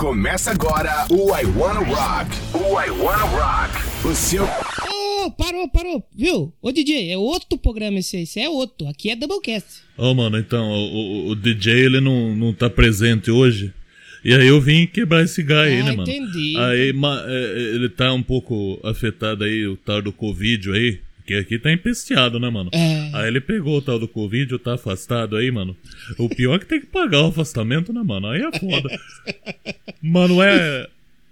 Começa agora o I Wanna Rock. O I Wanna Rock. O seu. Ô, parou, parou, viu? Ô DJ, é outro programa esse aí, esse é outro. Aqui é Doublecast. Ô, mano, então, o, o- o DJ ele não, não tá presente hoje. E aí eu vim quebrar esse aí, Ah, né, mano? entendi. Aí ma- é, ele tá um pouco afetado aí, o tal do Covid aí. Que aqui tá empesteado, né, mano? É. Aí ele pegou o tal do Covid, tá afastado aí, mano. O pior é que tem que pagar o afastamento, né, mano? Aí é foda. Mano, não é.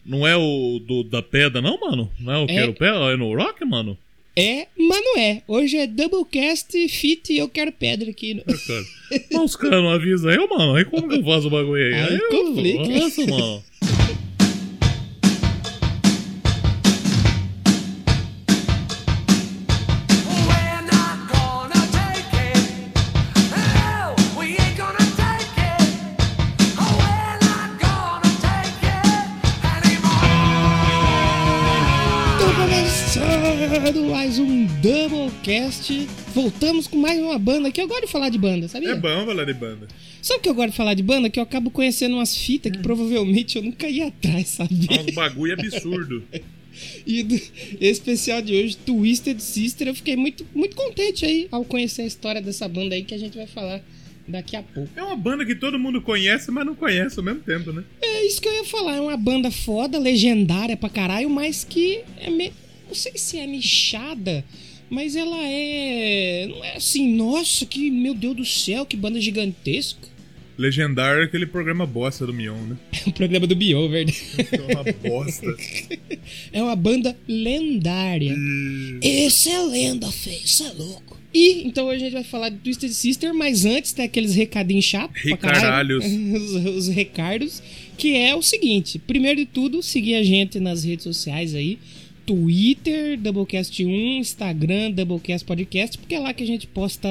Não é o do, da pedra, não, mano? Não é o É. Quero Pedra? É no Rock, mano? É, mas não é. Hoje é Doublecast Fit e eu quero pedra aqui. no- cara. Mas os caras não avisam aí, mano. Aí como que eu faço o bagulho aí? Aí eu- complica. Nossa, mano. Começando mais um Doublecast. Voltamos com mais uma banda que eu gosto de falar de banda, sabia? É bom falar de banda. Sabe o que eu gosto de falar de banda? Que eu acabo conhecendo umas fitas que provavelmente eu nunca ia atrás, sabe? É uns bagulho absurdo. E do esse especial de hoje, Twisted Sister, eu fiquei muito, muito contente aí ao conhecer a história dessa banda aí que a gente vai falar daqui a pouco. É uma banda que todo mundo conhece, mas não conhece ao mesmo tempo, né? É isso que eu ia falar, é uma banda foda, legendária pra caralho, mas que é me... não sei se é nichada, mas ela é não é assim, nossa, que meu Deus do céu, que banda gigantesca. Legendário é aquele programa bosta do Mion, né? É o programa do Bio, verdade? É uma bosta. É uma banda lendária. Esse é lenda, feio, isso é louco. E então hoje a gente vai falar de Twisted Sister, mas antes tem aqueles recadinhos chatos. Recaralhos. os, os recardos. Que é o seguinte: primeiro de tudo, seguir a gente nas redes sociais aí. Twitter, Doublecast1, Instagram, Doublecast Podcast, porque é lá que a gente posta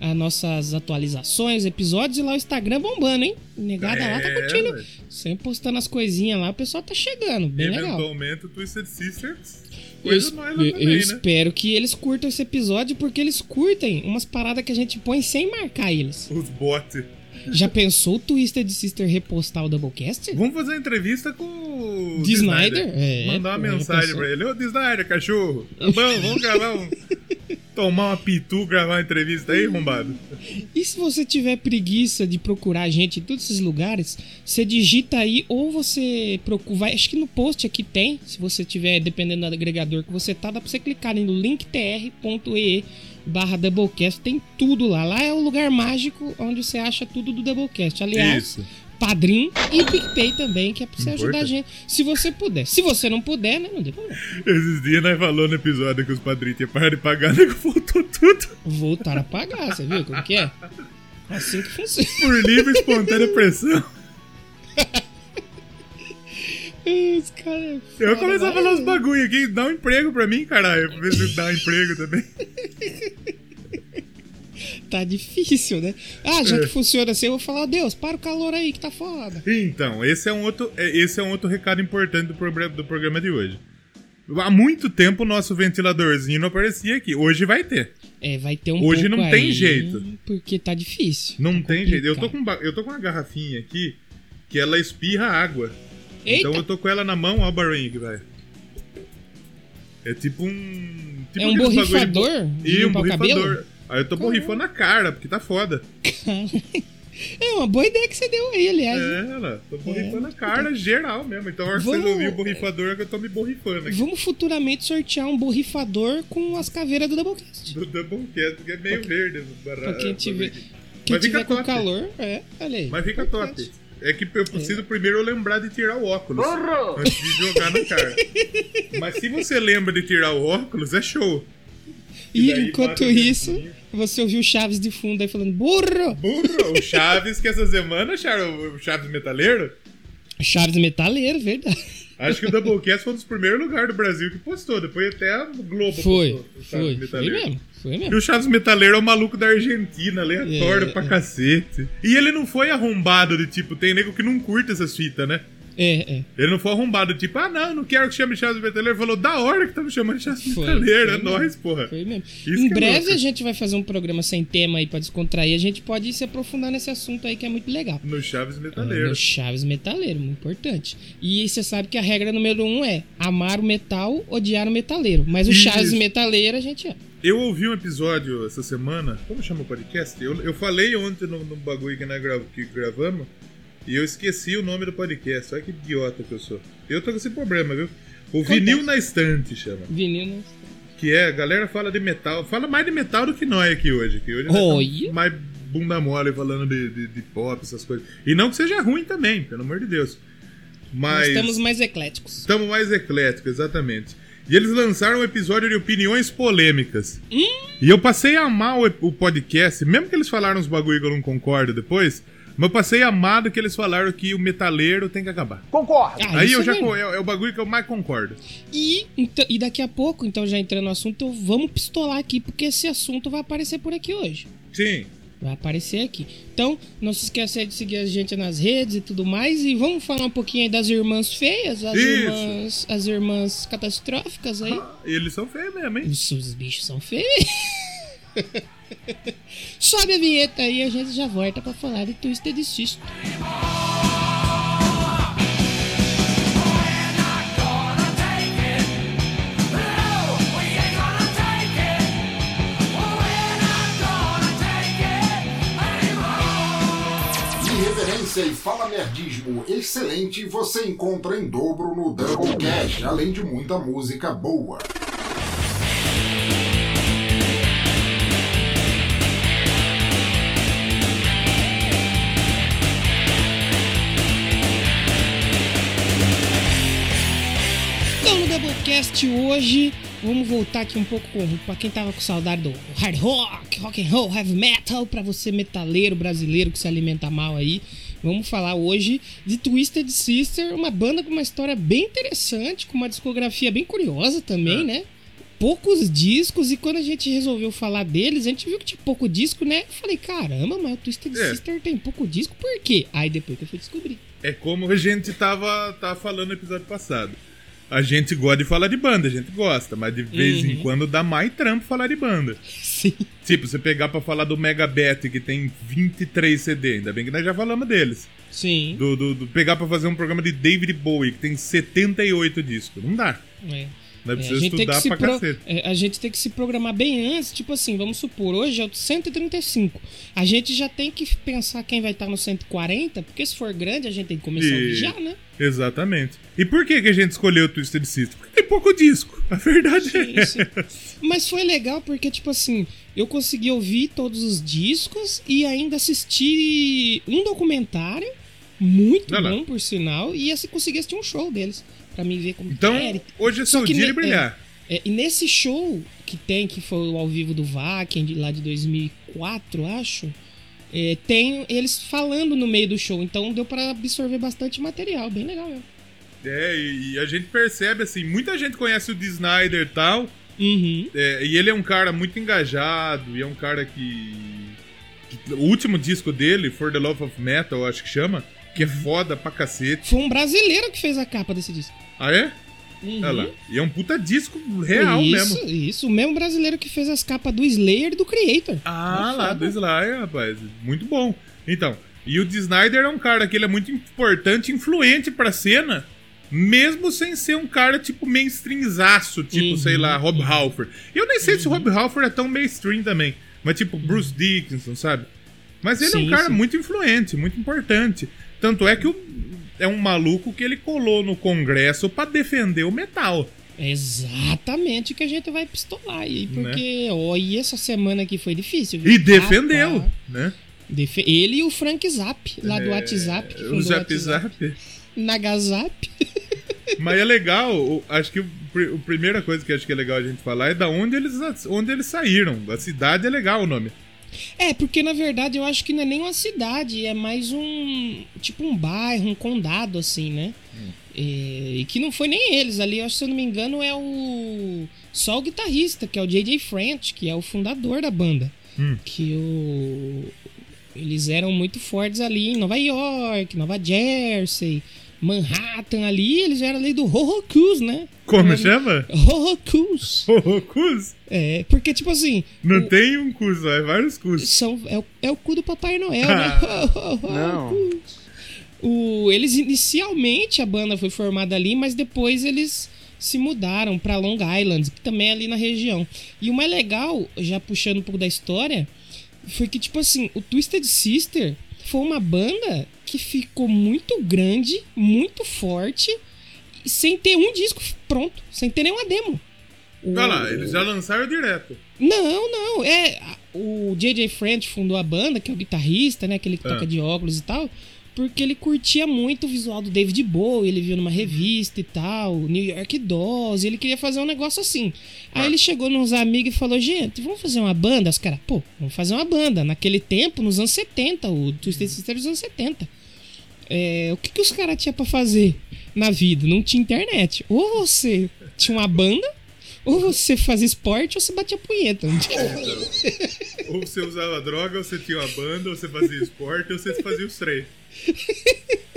as nossas atualizações, episódios, e lá o Instagram bombando, hein? Negada lá tá É, curtindo. Sempre postando as coisinhas lá, o pessoal tá chegando, bem legal. Eventualmente o Twisted Sisters. Eu, Coisa es- nós eu- eu também, né? espero que eles curtam esse episódio, porque eles curtem umas paradas que a gente põe sem marcar eles. Os bots. Já pensou o Twisted Sister repostar o Doublecast? Vamos fazer uma entrevista com o De Snyder? É, Mandar uma já mensagem pra ele. Ô, de Snyder, cachorro. Tá bom, vamos gravar um... Tomar uma pitu, gravar uma entrevista aí, arrombado. E se você tiver preguiça de procurar a gente em todos esses lugares, você digita aí ou você procura. Vai, acho que no post aqui tem. Se você tiver, dependendo do agregador que você tá, dá pra você clicar no linktr.ee barra Doublecast. Tem tudo lá. Lá é o lugar mágico onde você acha tudo do Doublecast. Aliás, Isso. Padrim e PicPay também, que é pra você ajudar a gente. Se você puder. Se você não puder, né? Não tem problema. Esses dias nós falou no episódio que os padrinhos tinham parado de pagar, nego voltou tudo. Voltar a pagar, você viu como que é? Assim que funciona. Por livre espontânea pressão. Os caras. é Eu começar a vai. falar uns bagulho aqui. Dá um emprego pra mim, caralho. Pra ver se dá um emprego também. Tá difícil, né? Ah, já É. que funciona assim, eu vou falar, Deus, para o calor aí que tá foda. Então, esse é um outro, é- esse é um outro recado importante do programa, do programa de hoje. Há muito tempo o nosso ventiladorzinho não aparecia aqui. Hoje vai ter. É, vai ter um Hoje não tem aí, jeito. Porque tá difícil. Não tá tem jeito. Eu tô, complicado. com, eu tô com uma garrafinha aqui que ela espirra água. Eita, Então eu tô com ela na mão, ó o barulhinho que vai. É tipo um. Tipo É um borrifador de Ih, um o cabelo? Aí eu tô borrifando a cara, porque tá foda. é uma boa ideia que você deu aí, aliás. É, ela. Tô borrifando a cara geral mesmo. Então a hora que Vamos- vocês ouvirem o borrifador é que eu tô me borrifando aqui. Vamos futuramente sortear um borrifador com as caveiras do Doublecast. Do Doublecast, que é meio verde. esse barra- Pra quem tiver, quem Mas fica tiver com top. calor, é, olha aí. Mas fica top. É que eu preciso primeiro lembrar de tirar o óculos. Antes de jogar na cara. Mas se você lembra de tirar o óculos, é show. E daí enquanto isso. Você ouviu o Chaves de fundo aí falando, burro! Burro, o Chaves, que essa semana o Chaves Metaleiro. Chaves metaleiro, verdade. Acho que o Doublecast foi um dos primeiros lugares do Brasil que postou. Depois até a Globo Foi, postou. foi, foi Metaleiro. mesmo, foi E mesmo. o Chaves Metaleiro é o maluco da Argentina, aleatório É. pra cacete. E ele não foi arrombado de tipo, tem nego que não curta essas fitas, né? É, é. Ele não foi arrombado, tipo, ah, não, não quero que chame Chaves Metaleiro. Ele falou, da hora que tá me chamando de Metaleiro, foi é nóis, porra. Foi mesmo. Isso em é breve louco. a gente vai fazer um programa sem tema aí pra descontrair. A gente pode se aprofundar nesse assunto aí que é muito legal. No Chaves É, Metaleiro. no Chaves Metaleiro, muito importante. E você sabe que a regra número um é amar o metal, odiar o metaleiro. Mas o Isso. Chaves Metaleiro a gente ama. Eu ouvi um episódio essa semana. Como chama o podcast? Eu, eu falei ontem no, no bagulho que nós que gravamos. E eu esqueci o nome do podcast. Olha que idiota que eu sou. Eu tô com esse problema, viu? O Acontece. Vinil na Estante chama. Vinil, né? Que é, a galera fala de metal. Fala mais de metal do que nós aqui hoje. Que hoje nós Olha. estamos mais bunda mole falando de, de, de pop, essas coisas. E não que seja ruim também, pelo amor de Deus. Nós Mas. estamos mais ecléticos. Estamos mais ecléticos, exatamente. E eles lançaram um episódio de opiniões polêmicas. E eu passei a amar o, o podcast, mesmo que eles falaram uns bagulho que eu não concordo depois, mas eu passei a amar do que eles falaram que o metaleiro tem que acabar. Ah, Aí isso eu já mesmo. é, é o bagulho que eu mais concordo. E, então- e daqui a pouco, então já entrando no assunto, eu- vamos pistolar aqui, porque esse assunto vai aparecer por aqui hoje. Sim. Vai aparecer aqui. Então, não se esqueça aí de seguir a gente nas redes e tudo mais. E vamos falar um pouquinho aí das irmãs feias, as Isso. irmãs. As irmãs catastróficas aí. Ah, eles são feios mesmo, hein? Os, os bichos são feios. Sobe a vinheta aí e a gente já volta pra falar de Twisted Sister. Irreverência e fala nerdismo excelente você encontra em dobro no Double Cash, além de muita música boa. No Doublecast hoje, vamos voltar aqui um pouco pra quem tava com saudade do hard rock, rock and roll, heavy metal, pra você metaleiro brasileiro que se alimenta mal aí. Vamos falar hoje de Twisted Sister, uma banda com uma história bem interessante, com uma discografia bem curiosa também, É. né? Poucos discos, e quando a gente resolveu falar deles, a gente viu que tinha pouco disco, né? Eu falei, caramba, mas o Twisted É. Sister tem pouco disco, por quê? Aí depois que eu fui descobrir. É como a gente tava, tava falando no episódio passado. A gente gosta de falar de banda, a gente gosta, mas de vez em Uhum. quando dá mais trampo falar de banda. Sim. Tipo, você pegar pra falar do Megabet, que tem 23 CD, ainda bem que nós já falamos deles. Sim. Do, do- do- pegar pra fazer um programa de David Bowie, que tem 78 discos. Não dá. É. Nós É, precisamos estudar se pra pro- cacete. é, a gente tem que se programar bem antes, tipo assim, vamos supor, hoje é o 135. A gente já tem que pensar quem vai estar no 140, porque se for grande, a gente tem que começar a E- ouvir já, né? Exatamente. E por que, que a gente escolheu o Twisted Sister? Porque tem pouco disco. A verdade Sim, é. sim. Mas foi legal porque, tipo assim, eu consegui ouvir todos os discos e ainda assistir um documentário, muito lá. bom, por sinal, e assim, consegui assistir um show deles, pra mim ver como Então, era. hoje é Só seu que dia de brilhar. É, e nesse show que tem, que foi o ao vivo do de lá de 2004, acho, é, tem eles falando no meio do show. Então deu pra absorver bastante material, bem legal mesmo. É, e, a gente percebe assim, muita gente conhece o D. Snyder e tal, Uhum. é, e ele é um cara muito engajado, e é um cara que, que- O último disco dele, For the Love of Metal, acho que chama, que é foda pra cacete. Foi um brasileiro que fez a capa desse disco. Ah, é? Uhum. Olha lá. E é um puta disco real isso, mesmo. Isso, o mesmo brasileiro que fez as capas do Slayer e do Creator. Ah, É lá, do Slayer, rapaz. Muito bom. Então, e o D. Snyder é um cara que ele é muito importante, influente pra cena, mesmo sem ser um cara tipo mainstreamzaço, tipo, Uhum. sei lá, Rob Halford. Eu nem sei se o Rob Halford é tão mainstream também, mas tipo Bruce Dickinson, sabe? Mas ele é um Sim, cara sim. muito influente, muito importante. Tanto é que o- é um maluco que ele colou no Congresso pra defender o metal. É exatamente que a gente vai pistolar aí, Né? porque, ó, e essa semana aqui foi difícil. viu? E defendeu, Rapaz. né? Defe- Ele e o Frank Zap, lá do WhatsApp. É, O Zap. Zap. Nagazap. Mas é legal, o- acho que a primeira coisa que acho que é legal a gente falar é da onde eles, onde eles saíram. A cidade é legal o nome. É, porque na verdade eu acho que não é nem uma cidade, é mais um. Tipo um bairro, um condado, assim, né? É, e que não foi nem eles ali, eu acho, se eu não me engano, é o. Só o guitarrista, que é o J.J. French, que é o fundador da banda. Hum. Que o. Eles eram muito fortes ali em Nova York, Nova Jersey. Manhattan ali, eles eram ali do Hohokus, né? Como chama? Hohokus. Cus? É, porque, tipo assim, Não o- tem um Cus, é vários Cus. são, é, o, é o cu do Papai Noel, né? Não. O, eles inicialmente a banda foi formada ali, mas depois eles se mudaram pra Long Island, que também é ali na região. E o mais legal, já puxando um pouco da história, foi que tipo assim, o Twisted Sister foi uma banda que ficou muito grande, muito forte, sem ter um disco pronto, sem ter nenhuma demo. O- Olha lá, eles já lançaram direto. não, não. É. O J.J. French fundou a banda, que é o guitarrista, né? Aquele que Ah. toca de óculos e tal. Porque ele curtia muito o visual do David Bowie, ele viu numa revista e tal, New York Dolls, ele queria fazer um negócio assim. Aí Ah. ele chegou nos amigos e falou: gente, vamos fazer uma banda? Os caras, pô, vamos fazer uma banda. Naquele tempo, nos anos 70, o Twisted Sister dos anos 70. É, o que, que os caras tinham pra fazer na vida? Não tinha internet. Ou você tinha uma banda, ou você fazia esporte, ou você batia punheta. Ou você usava droga, ou você tinha uma banda, ou você fazia esporte, ou você fazia os três.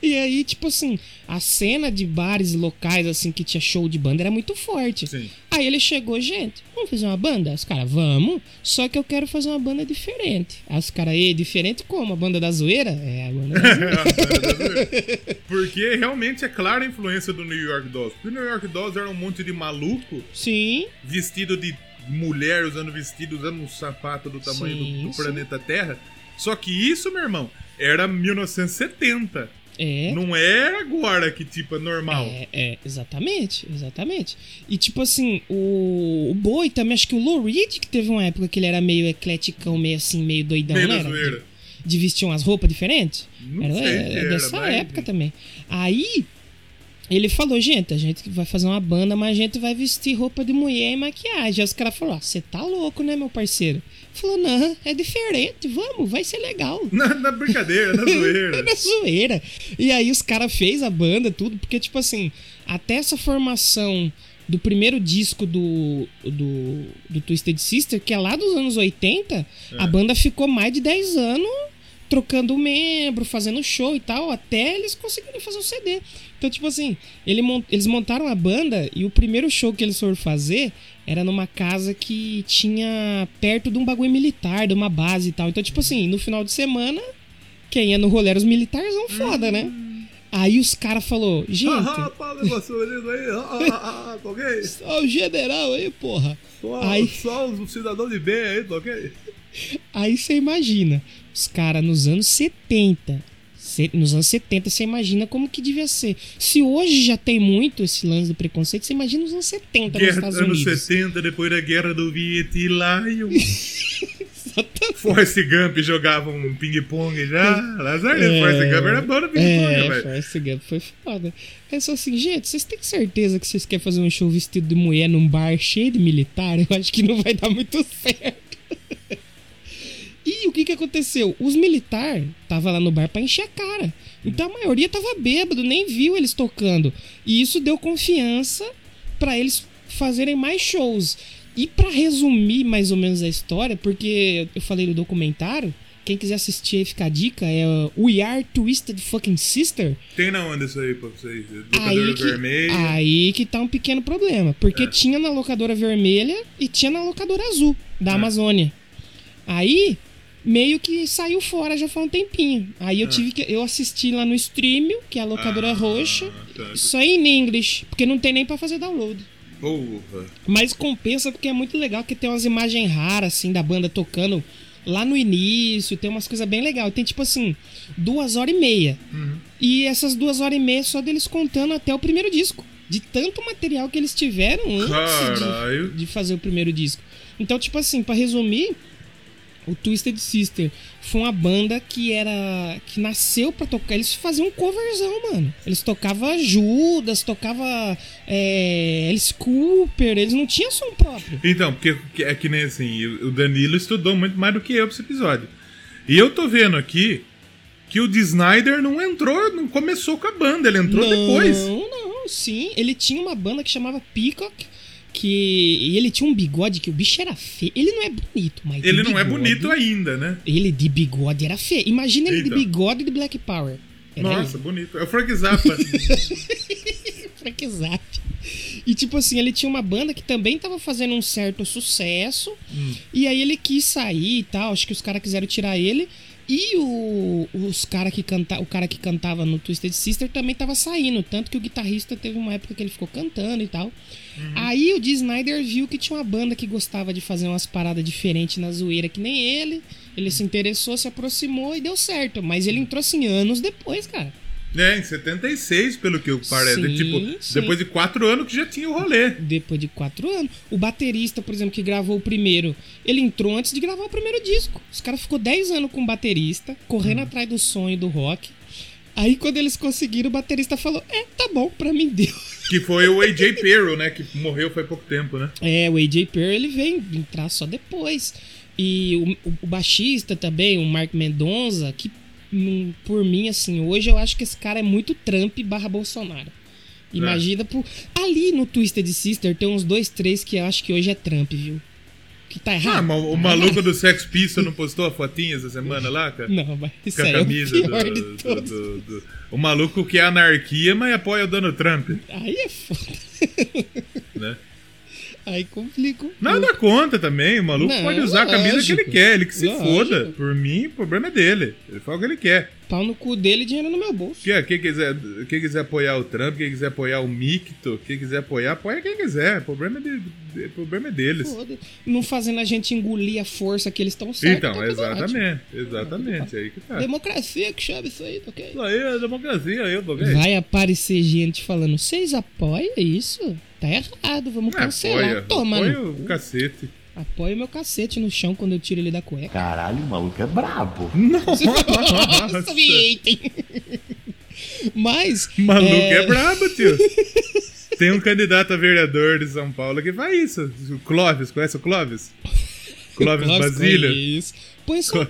E aí, tipo assim, a cena de bares locais, assim, que tinha show de banda era muito forte. Sim. Aí ele chegou, gente, vamos fazer uma banda? Os caras, vamos, só que eu quero fazer uma banda diferente. Aí os caras, e diferente como? A banda da zoeira? É, a banda da zoeira. Porque realmente é clara a influência do New York Dolls. Porque o New York Dolls era um monte de maluco Sim, vestido de mulher, usando vestido, usando um sapato do tamanho do- Sim, do, sim. planeta Terra. Só que isso, meu irmão, era 1970. É. Não era agora que, tipo, é normal. É, é, exatamente, exatamente. E tipo assim, o, o Boi também, acho que o Lou Reed, que teve uma época que ele era meio ecleticão, meio assim, meio doidão, Meio né? Era? zoeira. De, de vestir umas roupas diferentes. Não era, sei é, que é era, dessa mas- época também. Aí, ele falou, gente, a gente vai fazer uma banda, mas a gente vai vestir roupa de mulher e maquiagem. Aí os caras falaram, você tá louco, né, meu parceiro? Falou, não, é diferente, vamos, vai ser legal. Na, na brincadeira, na zoeira. Na zoeira. E aí os caras fez a banda, tudo, porque, tipo assim, até essa formação do primeiro disco do, do, do Twisted Sister, que é lá dos anos 80, a banda ficou mais de 10 anos trocando membro, fazendo show e tal, até eles conseguirem fazer o CD. Então, tipo assim, ele mon- eles montaram a banda e o primeiro show que eles foram fazer era numa casa que tinha perto de um bagulho militar, de uma base e tal. Então, tipo assim, no final de semana, quem ia no rolê era os militares, um foda, né? Aí os caras falou, gente, Ah, aí. Ah, ah, tá ok? só o general aí, porra. Só, Aí- só um cidadão de bem aí, tá ok? Aí você imagina, os caras nos anos 70. Nos anos 70, você imagina como que devia ser. Se hoje já tem muito esse lance do preconceito, você imagina nos anos 70 nos Guerra Estados anos Unidos. 70, depois da guerra do Vietnã. Forrest Gump jogava um ping-pong já. Lazar, é. Forrest Gump era bom no ping-pong, É, velho. Forrest Gump foi foda. É só assim, gente, vocês têm certeza que vocês querem fazer um show vestido de mulher num bar cheio de militar? Eu acho que não vai dar muito certo. E o que que aconteceu? Os militares estavam lá no bar pra encher a cara. Então a maioria tava bêbado, nem viu eles tocando. E isso deu confiança pra eles fazerem mais shows. E pra resumir mais ou menos a história, porque eu falei do documentário, quem quiser assistir aí fica a dica, é We Are Twisted Fucking Sister. Tem na onda isso aí pra vocês? Aí Locadora que, vermelha. aí que tá um pequeno problema. Porque É. tinha na locadora vermelha e tinha na locadora azul da É. Amazônia. Aí, meio que saiu fora já faz um tempinho. Aí eu tive que. Eu assisti lá no Streamio, que é a locadora Ah, roxa. tá. Só em inglês, porque não tem nem pra fazer download. Porra. Mas compensa porque é muito legal que tem umas imagens raras, assim, da banda tocando lá no início, tem umas coisas bem legais. Tem tipo assim, duas horas e meia. E essas duas horas e meia só deles contando até o primeiro disco. De tanto material que eles tiveram antes de, de fazer o primeiro disco. Então, tipo assim, pra resumir, o Twisted Sister foi uma banda que era. que nasceu pra tocar. Eles faziam um coverzão, mano. Eles tocavam Judas, tocava é, Alice Cooper, eles não tinham som próprio. Então, porque que- é que nem assim, o Danilo estudou muito mais do que eu pra esse episódio. E eu tô vendo aqui que o. Snyder não entrou, não começou com a banda, ele entrou não, depois. não, sim. Ele tinha uma banda que chamava Peacock. Que ele tinha um bigode que o bicho era feio. Ele não é bonito, mas. Ele não é bigode- bonito ainda, né? Ele de bigode era feio. Imagina ele de bigode de Black Power. Nossa, bonito. É o Frank Zappa. Frank Zappa. E tipo assim, ele tinha uma banda que também tava fazendo um certo sucesso. E aí ele quis sair e tal. Acho que os caras quiseram tirar ele. E o, os cara que canta, o cara que cantava no Twisted Sister também tava saindo. Tanto que o guitarrista teve uma época que ele ficou cantando e tal. Aí o Dee Snyder viu que tinha uma banda que gostava de fazer umas paradas diferentes na zoeira que nem ele. Ele se interessou, se aproximou e deu certo. Mas ele entrou assim anos depois, cara. É, em 76, pelo que parece. Sim, tipo, sim. depois de quatro anos que já tinha o rolê. Depois de quatro anos. O baterista, por exemplo, que gravou o primeiro, ele entrou antes de gravar o primeiro disco. Os caras ficou 10 anos com o baterista, correndo atrás do sonho do rock. Aí quando eles conseguiram, o baterista falou: É, tá bom, pra mim deu. Que foi o AJ Perro, né? Que morreu faz pouco tempo, né? É, o AJ Perry ele vem entrar só depois. E o, o- o baixista também, o Mark Mendonça, que hum, por mim, assim, hoje eu acho que esse cara é muito Trump barra Bolsonaro. Imagina por. Ali no Twisted Sister tem uns dois, três que eu acho que hoje é Trump, viu? Que tá errado. Ah, mas o maluco do Sex Pistols não postou a fotinha essa semana lá, cara? Não, mas isso Com a aí é o camisa pior do, de do- todos. do- do- O maluco que é anarquia, mas apoia o Donald Trump, Aí é foda. né? Aí complica. Nada contra também, o maluco Não, pode usar a camisa lógico. que ele quer, ele que se Lógico. foda. Por mim, o problema é dele. Ele fala o que ele quer. Pau no cu dele e dinheiro no meu bolso. Quem, quem, quiser, quem quiser apoiar o Trump, quem quiser apoiar o Micto, quem quiser apoiar, apoia quem quiser. O problema é, de- o problema é deles. Foda. Não fazendo a gente engolir a força que eles estão certos. Então, tá tudo ótimo. exatamente. Exatamente. Aí que tá. Democracia que chama isso aí, tá ok? Isso aí é democracia, aí, tá? Vai aparecer gente falando, vocês apoiam isso? Tá errado, vamos É, cancelar. apoia, Toma, apoia no o cacete. Apoia meu cacete no chão quando eu tiro ele da cueca. Caralho, o maluco é brabo. Nossa, Vietem. Mas. O maluco é, é... brabo, tio. Tem um candidato a vereador de São Paulo que faz isso. O Clóvis, conhece o Clóvis? Clóvis Clóvis Basílio. Isso. Põe só.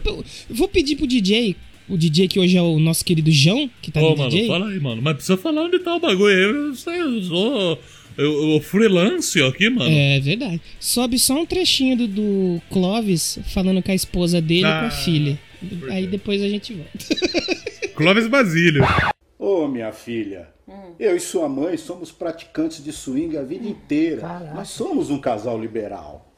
Vou pedir pro DJ. O DJ que hoje é o nosso querido João, que tá Ô, no mano, DJ. fala aí, mano. Mas precisa falar onde tá o bagulho aí. Eu, sei, eu sou. Eu, eu freelance aqui, mano. É verdade. Sobe só um trechinho do, do Clóvis falando com a esposa dele e com Ah, a filha. Aí depois a gente volta. Clóvis Basílio. Ô, minha filha, eu e sua mãe somos praticantes de swing a vida inteira. Nós somos um casal liberal.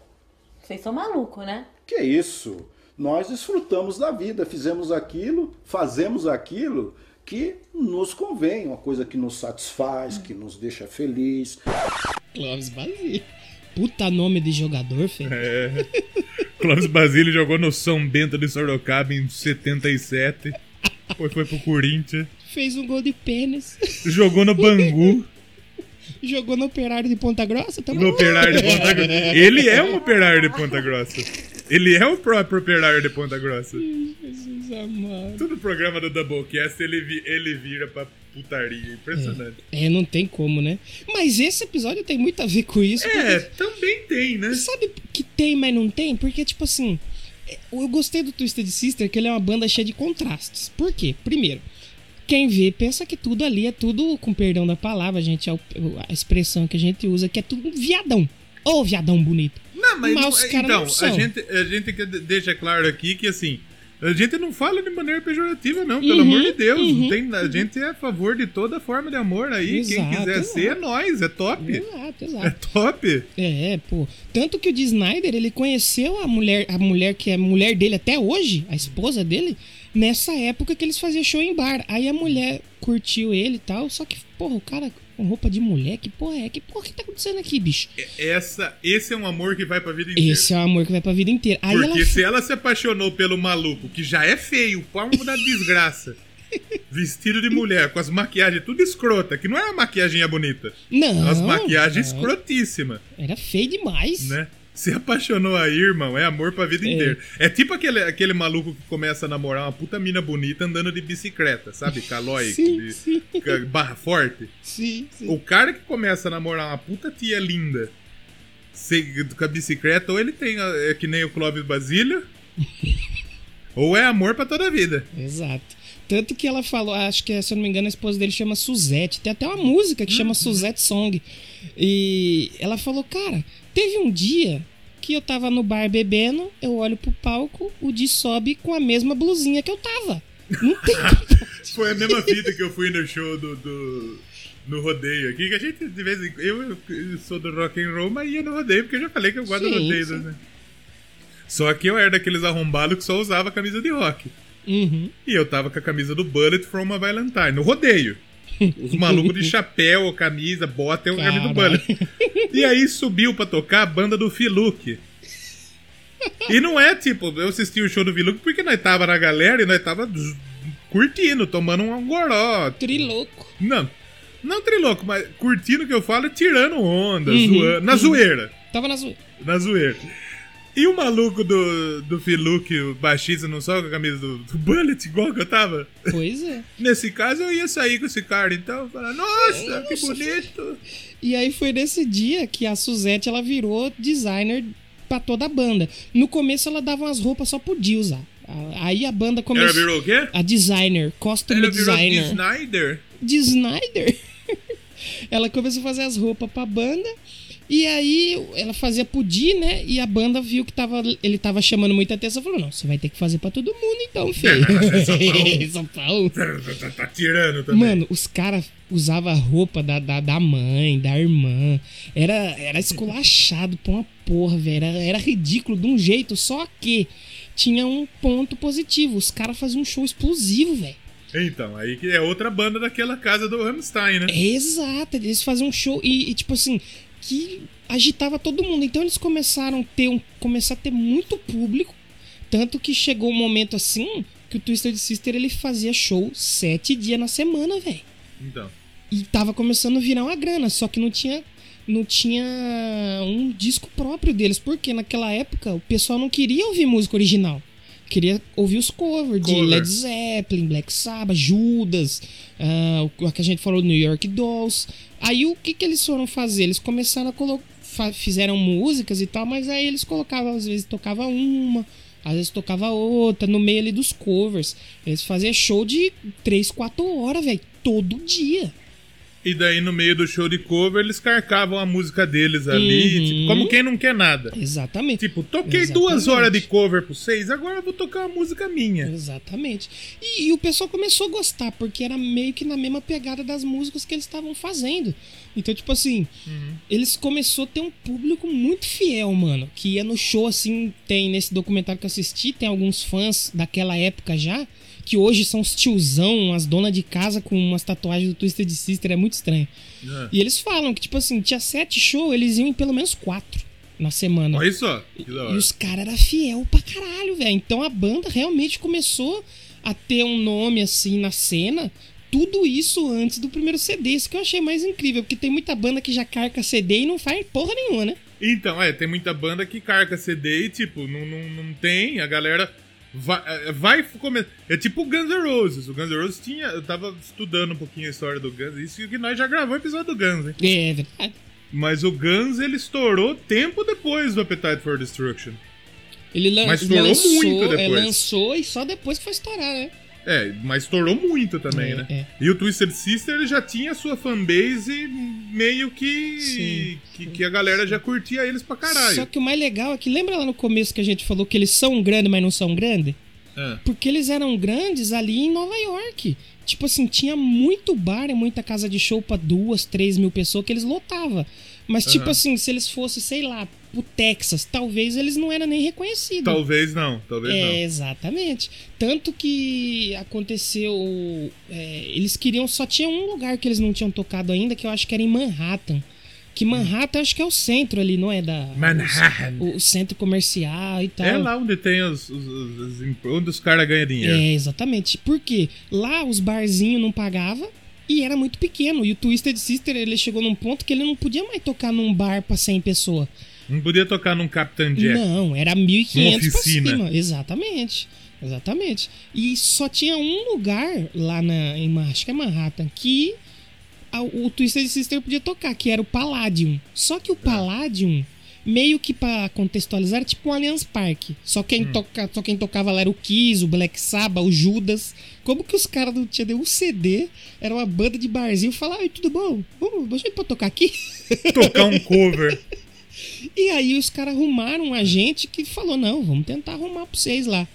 Vocês são malucos, né? Que isso? Nós desfrutamos da vida, fizemos aquilo, fazemos aquilo que nos convém, uma coisa que nos satisfaz, que nos deixa feliz. Clóvis Basílio. Puta nome de jogador, filho. É. Clóvis Basílio jogou no São Bento de Sorocaba em 77. Depois foi pro Corinthians. Fez um gol de pênis. Jogou no Bangu. Jogou no Operário de Ponta Grossa também. No Operário de Ponta Grossa. Ele é um operário de Ponta Grossa. Ele é o próprio operário de Ponta Grossa. Jesus amado. Todo programa do Doublecast ele, ele vira pra putaria. Impressionante. É, não tem como, né? Mas esse episódio tem muito a ver com isso. É, porque- também tem, né? Sabe que tem, mas não tem? Porque, tipo assim, eu gostei do Twisted Sister, que ele é uma banda cheia de contrastes. Por quê? Primeiro, quem vê pensa que tudo ali é tudo, com perdão da palavra, gente, a, a expressão que a gente usa, que é tudo viadão. Ô, viadão bonito. Não, mas, Mas não- então, não são. a gente, a gente deixa claro aqui que assim, a gente não fala de maneira pejorativa, não, pelo Uhum, amor de Deus. uhum. Tem, a gente é a favor de toda forma de amor aí. Quem Exato, quiser ser, é exato. nós, é top. Exato, É exato. top. É, pô. Tanto que o Dee Snyder, ele conheceu a mulher, a mulher que é mulher dele até hoje, a esposa dele, nessa época que eles faziam show em bar. Aí a mulher curtiu ele e tal, só que, porra, o cara com roupa de mulher, que porra é? Que porra que tá acontecendo aqui, bicho? Essa, esse é um amor que vai pra vida inteira. Esse é o amor que vai pra vida inteira. Aí Porque ela. se ela se apaixonou pelo maluco, que já é feio, palmo da desgraça, vestido de mulher, com as maquiagens tudo escrota, que não é uma maquiagem bonita. Não. As maquiagens não. escrotíssima, Era feio demais. né? Se apaixonou aí, irmão, é amor pra vida É. inteira. É tipo aquele, aquele maluco que começa a namorar uma puta mina bonita andando de bicicleta, sabe? Calói, Sim, de- sim. barra forte. Sim, sim. O cara que começa a namorar uma puta tia linda se- com a bicicleta, ou ele tem é que nem o Clóvis Basílio, ou é amor pra toda a vida. Exato. Tanto que ela falou, acho que, se eu não me engano, a esposa dele chama Suzette. Tem até uma música que Uhum. chama Suzette Song. E ela falou, cara, teve um dia que eu tava no bar bebendo, eu olho pro palco, o Di sobe com a mesma blusinha que eu tava. Não tem. Foi a mesma fita que eu fui no show do, do- no rodeio aqui, que a gente de vez em. Eu, eu sou do rock and roll, mas ia no rodeio, porque eu já falei que eu gosto do Sim, rodeio, sim. né? Só que eu era daqueles arrombados que só usava camisa de rock. Uhum. E eu tava com a camisa do Bullet from a Valentine, no rodeio. Os malucos de chapéu, camisa, bota e a camisa do. Bullet. E aí subiu pra tocar a banda do Filuke. E não é tipo, eu assisti o show do Filuke porque nós tava na galera e nós tava curtindo, tomando um goró. Triloco. Não, não triloco, mas curtindo o que eu falo, é tirando onda, Uhum, zoando, na uhum. zoeira. Tava na zoeira. Na zoeira. E o maluco do, do Filuke, o baixista, não só com a camisa do, do Bullet, igual que eu tava? Pois é. Nesse caso, eu ia sair com esse cara, então, falar, nossa, que bonito. E aí foi nesse dia que a Suzette ela virou designer pra toda a banda. No começo ela dava umas roupas só podia usar. Aí a banda Ela começou. virou o quê? A designer, costume Ela virou designer. de Snyder? de Snyder. ela começou a fazer as roupas pra banda. E aí ela fazia pudim, né? E a banda viu que tava, ele tava chamando muita atenção. Falou: Não, você vai ter que fazer pra todo mundo então, feio. São Paulo. Tá, tá- tá tirando também. Mano, os caras usavam a roupa da, da, da mãe, da irmã. Era, era esculachado pra uma porra, velho. Era, era ridículo de um jeito, só que tinha um ponto positivo. Os caras faziam um show explosivo, velho. Então, aí que é outra banda daquela casa do Rammstein, né? Exato, eles faziam um show e, e, tipo assim, que agitava todo mundo. Então eles começaram a ter um, começar a ter muito público, tanto que chegou um momento assim que o Twisted Sister ele fazia show sete dias na semana, velho. Então. E tava começando a virar uma grana, só que não tinha não tinha um disco próprio deles, porque naquela época o pessoal não queria ouvir música original. Queria ouvir os covers de Cover. Led Zeppelin, Black Sabbath, Judas, ah, o que a gente falou, New York Dolls. Aí o que, que eles foram fazer? Eles começaram a colocar. Fizeram músicas e tal, mas aí eles colocavam, às vezes tocava uma, às vezes tocava outra, no meio ali dos covers. Eles faziam show de 3, 4 horas, velho, todo dia. E daí, no meio do show de cover, eles carcavam a música deles ali, Uhum. tipo, como quem não quer nada. Exatamente. Tipo, toquei Exatamente. duas horas de cover pro seis, agora eu vou tocar uma música minha. Exatamente. E, e o pessoal começou a gostar, porque era meio que na mesma pegada das músicas que eles estavam fazendo. Então, tipo assim, eles começou a ter um público muito fiel, mano. Que ia no show, assim, tem nesse documentário que eu assisti, tem alguns fãs daquela época já, que hoje são os tiozão, as donas de casa com umas tatuagens do Twisted Sister, é muito estranho. Ah. E eles falam que, tipo assim, tinha sete shows, eles iam em pelo menos quatro na semana. Olha da E os caras eram fiel pra caralho, velho. Então a banda realmente começou a ter um nome assim na cena. Tudo isso antes do primeiro CD. Isso que eu achei mais incrível, porque tem muita banda que já carca CD e não faz porra nenhuma, né? Então, é, tem muita banda que carca CD e, tipo, não, não, não tem, a galera vai, é, vai começar. É tipo o Guns N' Roses. O Guns N' Roses tinha. Eu tava estudando um pouquinho a história do Guns, isso que nós já gravamos o episódio do Guns, hein? É verdade. Mas o Guns, ele estourou tempo depois do Appetite for Destruction. Ele lan Mas estourou lançou, muito é, depois. lançou e só depois que foi estourar, né? É, mas estourou muito também, É, né? é. E o Twisted Sister ele já tinha sua fanbase meio que, Sim. que. que a galera já curtia eles pra caralho. Só que o mais legal é que lembra lá no começo que a gente falou que eles são grandes, mas não são grandes? É. Porque eles eram grandes ali em Nova York. Tipo assim, tinha muito bar e muita casa de show pra duas, três mil pessoas que eles lotava. Mas, tipo Aham. assim, se eles fossem, sei lá, pro Texas, talvez eles não eram nem reconhecidos. Talvez não, talvez É, não. exatamente. Tanto que aconteceu. é, eles queriam. Só tinha um lugar que eles não tinham tocado ainda, que eu acho que era em Manhattan. Que Manhattan acho que é o centro ali, não é? Da, Manhattan. O, o centro comercial e tal. É lá onde tem os, os, os- onde os caras ganham dinheiro. É, exatamente. Porque lá os barzinhos não pagavam e era muito pequeno. E o Twisted Sister, ele chegou num ponto que ele não podia mais tocar num bar pra 100 pessoas. Não podia tocar num Captain Jack. Não, era 1.500 pra cima. Exatamente. Exatamente. E só tinha um lugar lá na, em, acho que é Manhattan, que a- o Twisted Sister podia tocar, que era o Palladium. Só que o Palladium, meio que pra contextualizar, era tipo um Allianz Parque. Só quem, toca, só quem tocava lá era o Kiss, o Black Sabbath, o Judas. Como que os caras não tinham nenhum CD? Era uma banda de barzinho. Falaram, tudo bom? Vamos, você pode tocar aqui? Tocar um cover. E aí os caras arrumaram um agente que falou: não, vamos tentar arrumar pra vocês lá.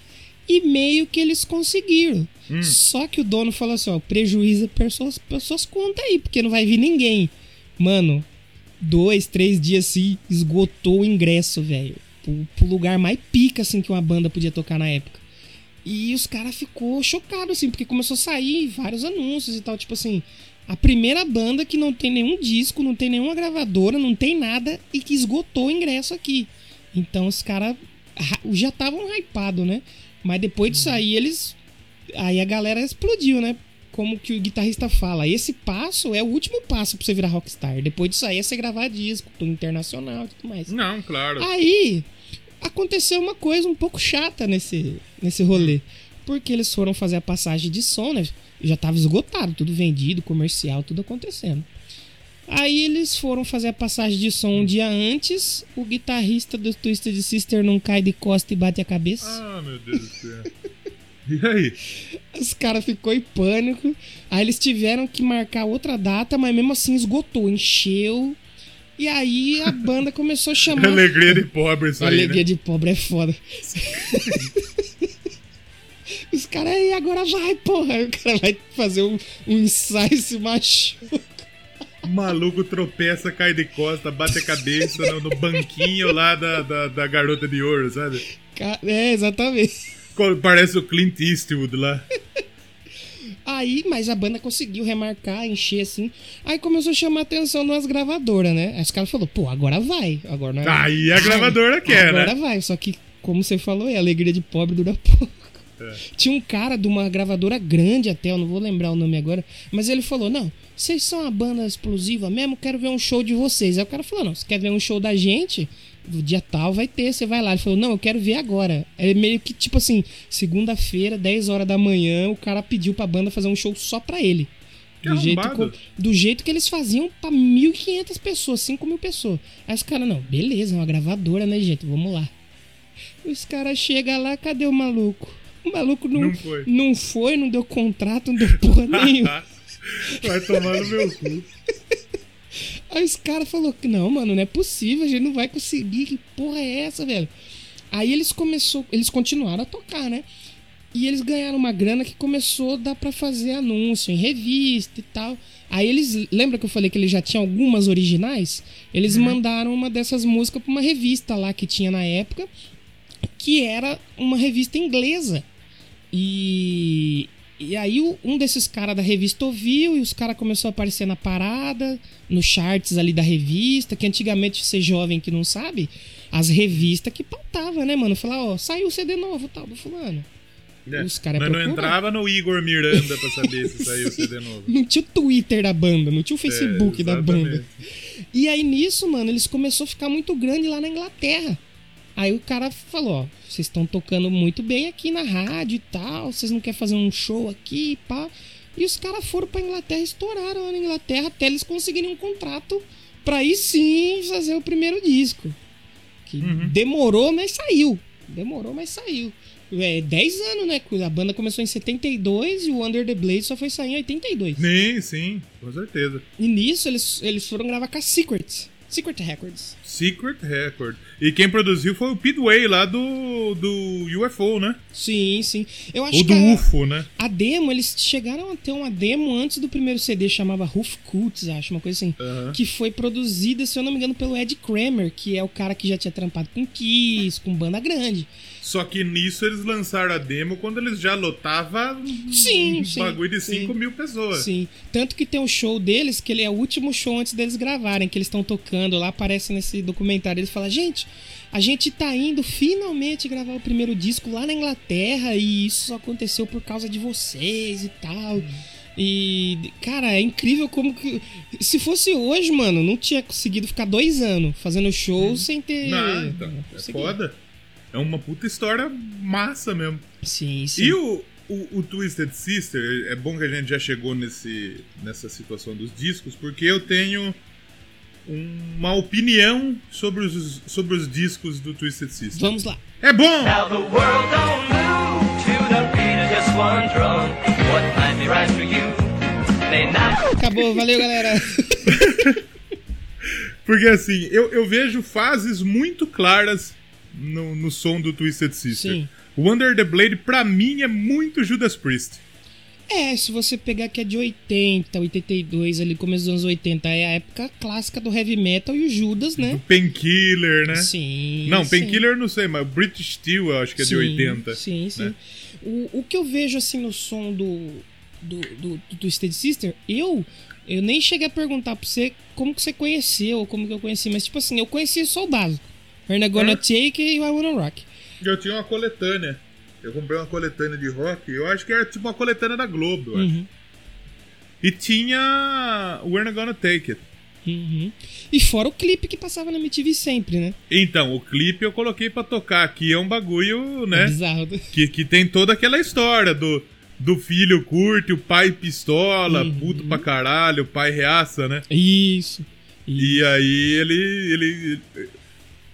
E meio que eles conseguiram. Hum. Só que o dono falou assim: ó, prejuízo per suas contas aí, porque não vai vir ninguém. Mano, dois, três dias assim, esgotou o ingresso, velho. Pro, pro lugar mais pica, assim, que uma banda podia tocar na época. E os caras ficou chocado assim, porque começou a sair vários anúncios e tal, tipo assim, a primeira banda que não tem nenhum disco, não tem nenhuma gravadora, não tem nada e que esgotou o ingresso aqui. Então os caras já estavam hypados, né? Mas depois disso aí eles aí a galera explodiu, né? Como que o guitarrista fala, esse passo é o último passo pra você virar rockstar. Depois disso aí é você gravar disco, tudo internacional e tudo mais. Não, claro. Aí aconteceu uma coisa um pouco chata nesse, nesse rolê. Porque eles foram fazer a passagem de som, né? Já tava esgotado, tudo vendido, comercial, tudo acontecendo. Aí eles foram fazer a passagem de som um dia antes. O guitarrista do Twisted Sister não cai de costa e bate a cabeça. Ah, meu Deus do céu. E aí? Os caras ficou em pânico. Aí eles tiveram que marcar outra data, mas mesmo assim esgotou, encheu. E aí a banda começou a chamar. Alegria de pobre isso aí, Alegria né? de pobre é foda. Os caras aí, agora vai, porra. Aí o cara vai fazer um, um ensaio e se machuca. O maluco tropeça, cai de costa, bate a cabeça no, no banquinho lá da, da, da garota de ouro, sabe? É, exatamente. Parece o Clint Eastwood lá. Aí, mas a banda conseguiu remarcar, encher assim. Aí começou a chamar atenção nas gravadoras, né? Aí os caras falaram, pô, agora vai. Agora não é... Aí a Ai, gravadora quer, agora né? vai. Só que, como você falou, é alegria de pobre dura pouco. É. Tinha um cara de uma gravadora grande até, eu não vou lembrar o nome agora, mas ele falou: Não, vocês são uma banda explosiva mesmo, quero ver um show de vocês. Aí o cara falou: Não, você quer ver um show da gente? Do dia tal vai ter, você vai lá. Ele falou: Não, eu quero ver agora. É meio que tipo assim, segunda-feira, 10 horas da manhã, o cara pediu pra banda fazer um show só pra ele. Que Do jeito, arrombado. do jeito que eles faziam pra 1.500 pessoas, 5 mil pessoas. Aí os caras, não, beleza, é uma gravadora, né, gente? Vamos lá. Os caras chegam lá, cadê o maluco? O maluco não, Não foi. não foi, não deu contrato, não deu porra nenhuma. Vai tomar no meu cu. Aí os caras falaram que não, mano, não é possível, a gente não vai conseguir. Que porra é essa, velho? Aí eles começou, eles continuaram a tocar, né? E eles ganharam uma grana que começou a dar pra fazer anúncio em revista e tal. Aí eles, lembra que eu falei que eles já tinham algumas originais? Eles mandaram uma dessas músicas pra uma revista lá que tinha na época, que era uma revista inglesa. E, e aí um desses caras da revista ouviu e os caras começaram a aparecer na parada, nos charts ali da revista, que antigamente você jovem que não sabe, as revistas que pautavam, né, mano? Falar, ó, saiu o CD novo, tal, do fulano. É, Os caras Mas não entrava no Igor Miranda pra saber se saiu o CD novo. Não tinha o Twitter da banda, não tinha o Facebook É, da banda. E aí nisso, mano, eles começaram a ficar muito grande lá na Inglaterra. Aí o cara falou, ó, vocês estão tocando muito bem aqui na rádio e tal, vocês não querem fazer um show aqui e pá. E os caras foram pra Inglaterra, estouraram lá na Inglaterra até eles conseguirem um contrato pra aí sim fazer o primeiro disco. Que Uhum. demorou, mas saiu. Demorou, mas saiu. É, 10 anos, né? A banda começou em 72 e o Under the Blade só foi sair em 82. Sim, sim, com certeza. E nisso eles, eles foram gravar com a Secret. Secret Records. Secret Record. E quem produziu foi o Pidway lá do, do UFO, né? Sim, sim. Eu acho Ou que do a, UFO, né? a demo, eles chegaram a ter uma demo antes do primeiro CD, chamava Roof Cults, acho, uma coisa assim. Aham. Que foi produzida, se eu não me engano, pelo Ed Kramer, que é o cara que já tinha trampado com Kiss, com banda grande. Só que nisso eles lançaram a demo quando eles já lotavam Sim, um sim, bagulho de sim. 5 mil pessoas. Sim. Tanto que tem um show deles, que ele é o último show antes deles gravarem, que eles estão tocando lá, aparece nesse documentário. Eles falam, gente, a gente tá indo finalmente gravar o primeiro disco lá na Inglaterra e isso só aconteceu por causa de vocês e tal. E, cara, é incrível como que. Se fosse hoje, mano, não tinha conseguido ficar dois anos fazendo show sem ter. Não, então, é foda. É uma puta história massa mesmo. Sim, sim. E o, o, o Twisted Sister, é bom que a gente já chegou nesse, nessa situação dos discos, porque eu tenho uma opinião sobre os, sobre os discos do Twisted Sister. Vamos lá. É bom! Now the world don't move to the beat of just one drum. What might be right for you may not. Acabou, valeu, galera. Porque assim, eu, eu vejo fases muito claras no, no som do Twisted Sister. Sim. O Under the Blade, pra mim, é muito Judas Priest. É, se você pegar que é de 80, 82, ali, começo dos anos 80, é a época clássica do heavy metal e o Judas, né? Painkiller, né? Sim. Não, sim. Painkiller não sei, mas o British Steel eu acho que é de Sim, 80. Sim, sim. né? O, o que eu vejo assim no som do do, do, do Twisted Sister, eu eu nem cheguei a perguntar pra você como que você conheceu, ou como que eu conheci, mas tipo assim, eu conheci só o básico. We're not gonna É? take e I wanna rock. Eu tinha uma coletânea. Eu comprei uma coletânea de rock. Eu acho que era tipo uma coletânea da Globo. eu acho. Uhum, E tinha We're Not Gonna Take It. uhum. E fora o clipe que passava na MTV sempre, né? Então, o clipe eu coloquei pra tocar aqui. É um bagulho, né? Bizarro. Que, que tem toda aquela história do, do filho curte, o pai pistola, Uhum. puto pra caralho, o pai reaça, né? Isso. E aí ele. ele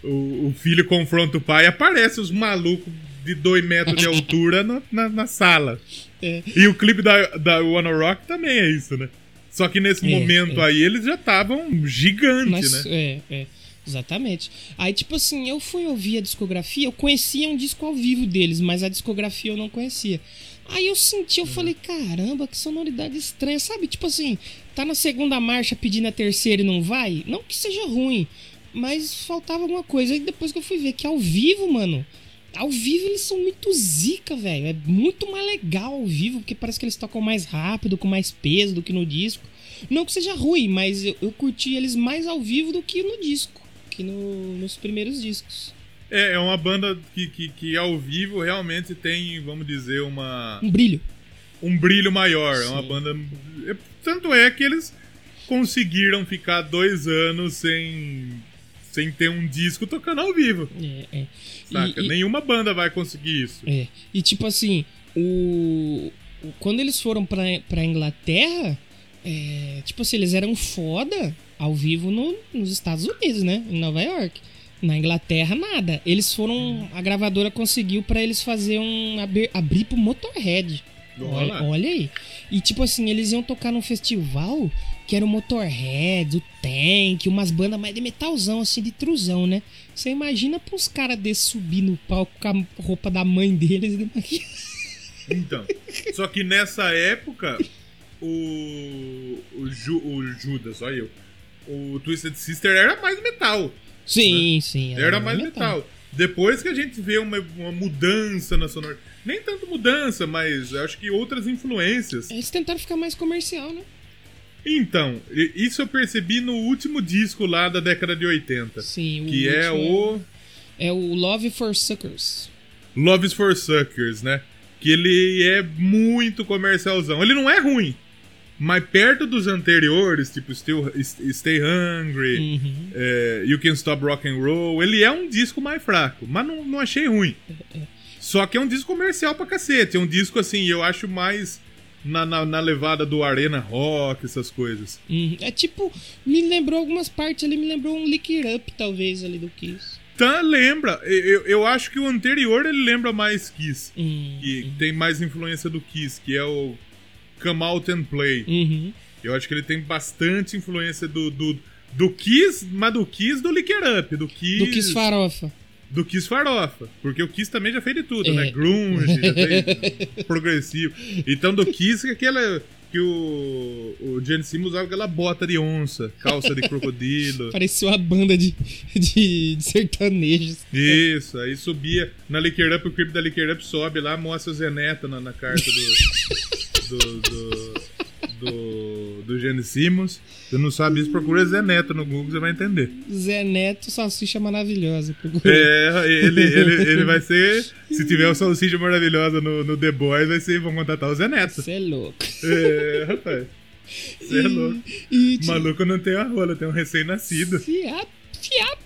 o, o filho confronta o pai e aparece os malucos de 2 metros de altura na, na, na sala. É. E o clipe da, da Wanna Rock também é isso, né? Só que nesse É, momento é. aí eles já estavam gigantes, Mas, né? É, é. Exatamente. Aí, tipo assim, eu fui ouvir a discografia, eu conhecia um disco ao vivo deles, mas a discografia eu não conhecia. Aí eu senti, eu falei, caramba, que sonoridade estranha, sabe? Tipo assim, tá na segunda marcha pedindo a terceira e não vai? Não que seja ruim, mas faltava alguma coisa. Aí depois que eu fui ver que ao vivo, mano, ao vivo eles são muito zica, velho. É muito mais legal ao vivo, porque parece que eles tocam mais rápido, com mais peso do que no disco. Não que seja ruim, mas eu, eu curti eles mais ao vivo do que no disco, que no- nos primeiros discos. É, é uma banda que, que, que ao vivo realmente tem, vamos dizer, uma, Um brilho. um brilho maior. É uma Sim. banda. é- Tanto é que eles conseguiram ficar dois anos sem, sem ter um disco tocando ao vivo. É, é. Saca? E- e- Nenhuma banda vai conseguir isso. É. E tipo assim, o, quando eles foram pra, pra Inglaterra, é, tipo assim, eles eram foda ao vivo no- nos Estados Unidos, né? Em Nova York. Na Inglaterra, nada. Eles foram. A gravadora conseguiu pra eles fazer um. abrir, abrir pro Motorhead. Olha. olha aí. E tipo assim, eles iam tocar num festival que era o Motorhead, o Tank, umas bandas mais de metalzão, assim, de truzão, né? Você imagina pros caras desses subir no palco com a roupa da mãe deles e de maquiagem. Então. Só que nessa época, o. O, Ju- o Judas, olha eu. O Twisted Sister era mais metal. Sim, sim. Era mais metal. Depois que a gente vê uma, uma mudança na sonora. Nem tanto mudança, mas acho que outras influências. Eles tentaram ficar mais comercial, né? Então, isso eu percebi no último disco lá da década de 80. Sim, o Que é o É o Love for Suckers. Love for Suckers, né? Que ele é muito comercialzão. Ele não é ruim. Mas perto dos anteriores, tipo Still, Stay Hungry, Uhum. é, You Can Stop Rock and Roll, ele é um disco mais fraco, mas não, não achei ruim. Só que é um disco comercial pra cacete. É um disco assim, eu acho mais na, na, na levada do Arena Rock, essas coisas. Uhum. É tipo, me lembrou algumas partes ali, me lembrou um Lick It Up, talvez, ali do Kiss. Tá, lembra. Eu, eu acho que o anterior ele lembra mais Kiss. Uhum. Que tem mais influência do Kiss, que é o Come Out and Play. Uhum. Eu acho que ele tem bastante influência do, do, do Kiss, mas do Kiss do Lick It Up, do Kiss, Do Kiss Farofa. Do Kiss Farofa. Porque o Kiss também já fez de tudo, É. né? Grunge, já fez progressivo. Então do Kiss, que aquela que o, o Gene Simmons usava aquela bota de onça, calça de crocodilo. Parecia uma banda de, de, de sertanejos. Isso, aí subia na Licker Up, o clipe da Licker Up sobe lá, mostra o Zé Neto na, na carta do. do. do. do, do Gene Simmons. Você não sabe isso, procura Zé Neto no Google, você vai entender. Zé Neto, salsicha maravilhosa. Procura. É, ele, ele, ele vai ser. Se tiver o Salsicha Maravilhosa no, no The Boys, vai ser, vão contratar o Zé Neto. Você é louco. É, rapaz. Você é louco. E, Maluco não tem a rola, tem um recém-nascido. Fiap, fiap.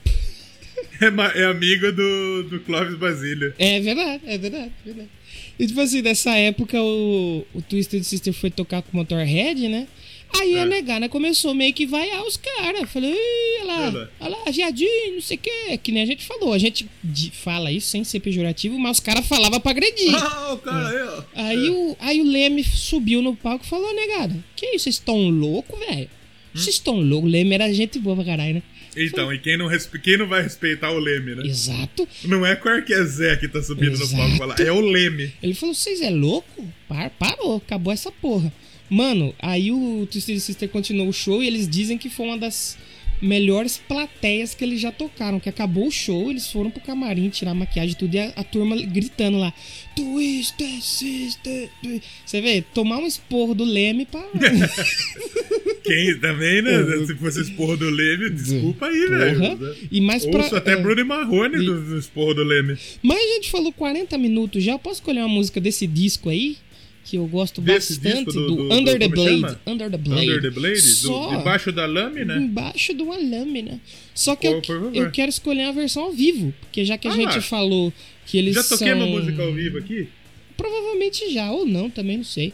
É, é amigo do, do Clóvis Basílio. É verdade, é verdade, é verdade. E tipo assim, nessa época o, o Twisted Sister foi tocar com o Motorhead, né? Aí É. a negana começou meio que vaiar os caras. Falei, "Ih, olha lá, lá. olha lá, viadinho, não sei o que. Que nem a gente falou. A gente fala isso sem ser pejorativo, mas os caras falavam pra agredir. Ah, o cara aí, ó. Aí o, aí o Leme subiu no palco e falou, negada, que isso, vocês estão loucos, velho? Vocês estão loucos, o Leme era gente boa pra caralho, né? Então, e quem não, respe- quem não vai respeitar o Leme, né? Exato. Não é qualquer Zé que tá subindo no Exato. palco e falar, é o Leme. Ele falou: vocês é louco? Par- parou, acabou essa porra. Mano, aí o Twisted Sister continuou o show e eles dizem que foi uma das melhores plateias que eles já tocaram. Que acabou o show, eles foram pro camarim tirar a maquiagem e tudo, e a, a turma gritando lá: Twisted Sister. Twi-" Você vê, tomar um esporro do Leme pra. Quem também, né? Se fosse esporro do Leme, desculpa aí, velho. E mais pra. Ouço até é. Bruno e Marrone E- do, do esporro do Leme. Mas a gente falou 40 minutos já. Posso escolher uma música desse disco aí? Que eu gosto Desse bastante do- do, do- do- Under the Blade. chama? Under the Blade. Under the Blade? Só Do, debaixo da lâmina? embaixo de uma lâmina. Só que eu, eu quero escolher a versão ao vivo. Porque já que a Ah. gente falou que eles Já toquei são... uma música ao vivo aqui? Provavelmente já, ou não, também não sei.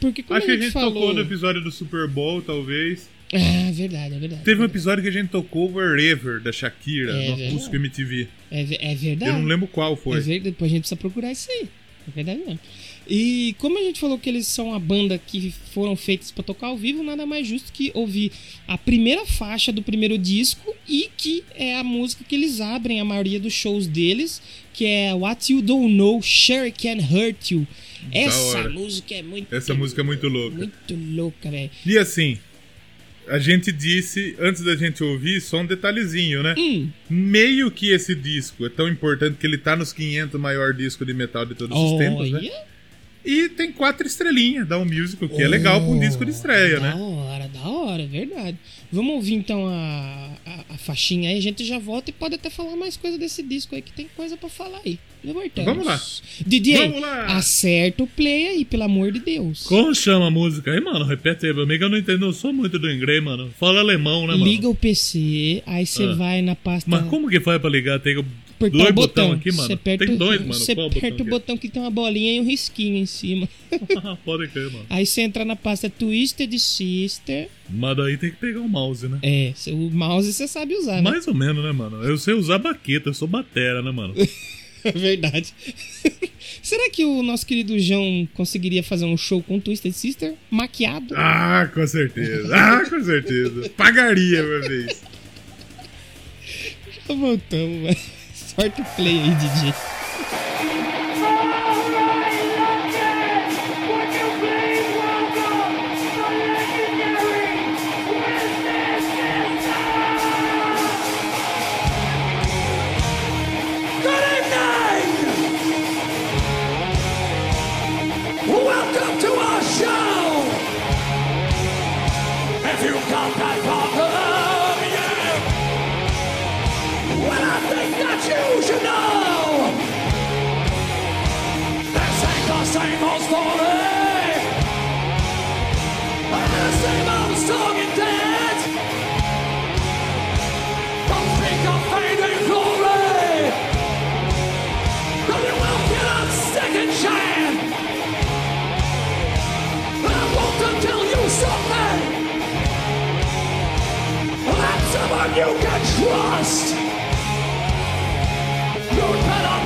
Porque como Acho que a a gente, gente falou... tocou no episódio do Super Bowl, talvez. Ah, verdade, é verdade. Teve um episódio que a gente tocou Wherever, da Shakira, É no verdade. Acústico MTV. É, é verdade. Eu não lembro qual foi. É verdade, depois a gente precisa procurar isso aí. É verdade mesmo. E como a gente falou que eles são a banda que foram feitos pra tocar ao vivo, nada mais justo que ouvir a primeira faixa do primeiro disco e que é a música que eles abrem a maioria dos shows deles, que é What You Don't Know, Sure Can Hurt You. Essa hora. música é muito Essa música é muito louca. muito louca, velho. E assim, a gente disse, antes da gente ouvir, só um detalhezinho, né? Hum. Meio que esse disco é tão importante que ele tá nos 500 maior disco de metal de todos os tempos, né? E tem quatro estrelinhas da um musical, que é legal pra um disco de estreia, da né? hora, da hora, verdade. Vamos ouvir então a, a, a faixinha aí, a gente já volta e pode até falar mais coisa desse disco aí, que tem coisa pra falar aí. Voltamos. Vamos lá. DJ, Vamos lá. acerta o play aí, pelo amor de Deus. Como chama a música aí, mano? Repete aí, meu amigo. Eu não entendo, eu sou muito do inglês, mano. Fala alemão, né, mano? Liga o PC, aí você Ah. vai na pasta. Mas como que faz pra ligar? Tem apertar dois o botão botões aqui, mano. Você aperta, Tem dois, mano. Você Qual aperta botão o botão que tem uma bolinha e um risquinho em cima. é? Pode crer, mano. Aí você entra na pasta Twisted Sister. Mas daí tem que pegar o mouse, né? É, o mouse você sabe usar, né? Mais ou menos, né, mano? Eu sei usar baqueta, eu sou batera, né, mano? É verdade. Será que o nosso querido João conseguiria fazer um show com Twisted Sister maquiado? Ah, com certeza. Ah, com certeza. Pagaria uma vez. Já voltamos, velho. Sorte o play aí, you should know! This ain't the same old story! And the same old song and dance! Don't think of fading glory! Cause you will get a second chance! I want to tell you something! That someone you can trust! You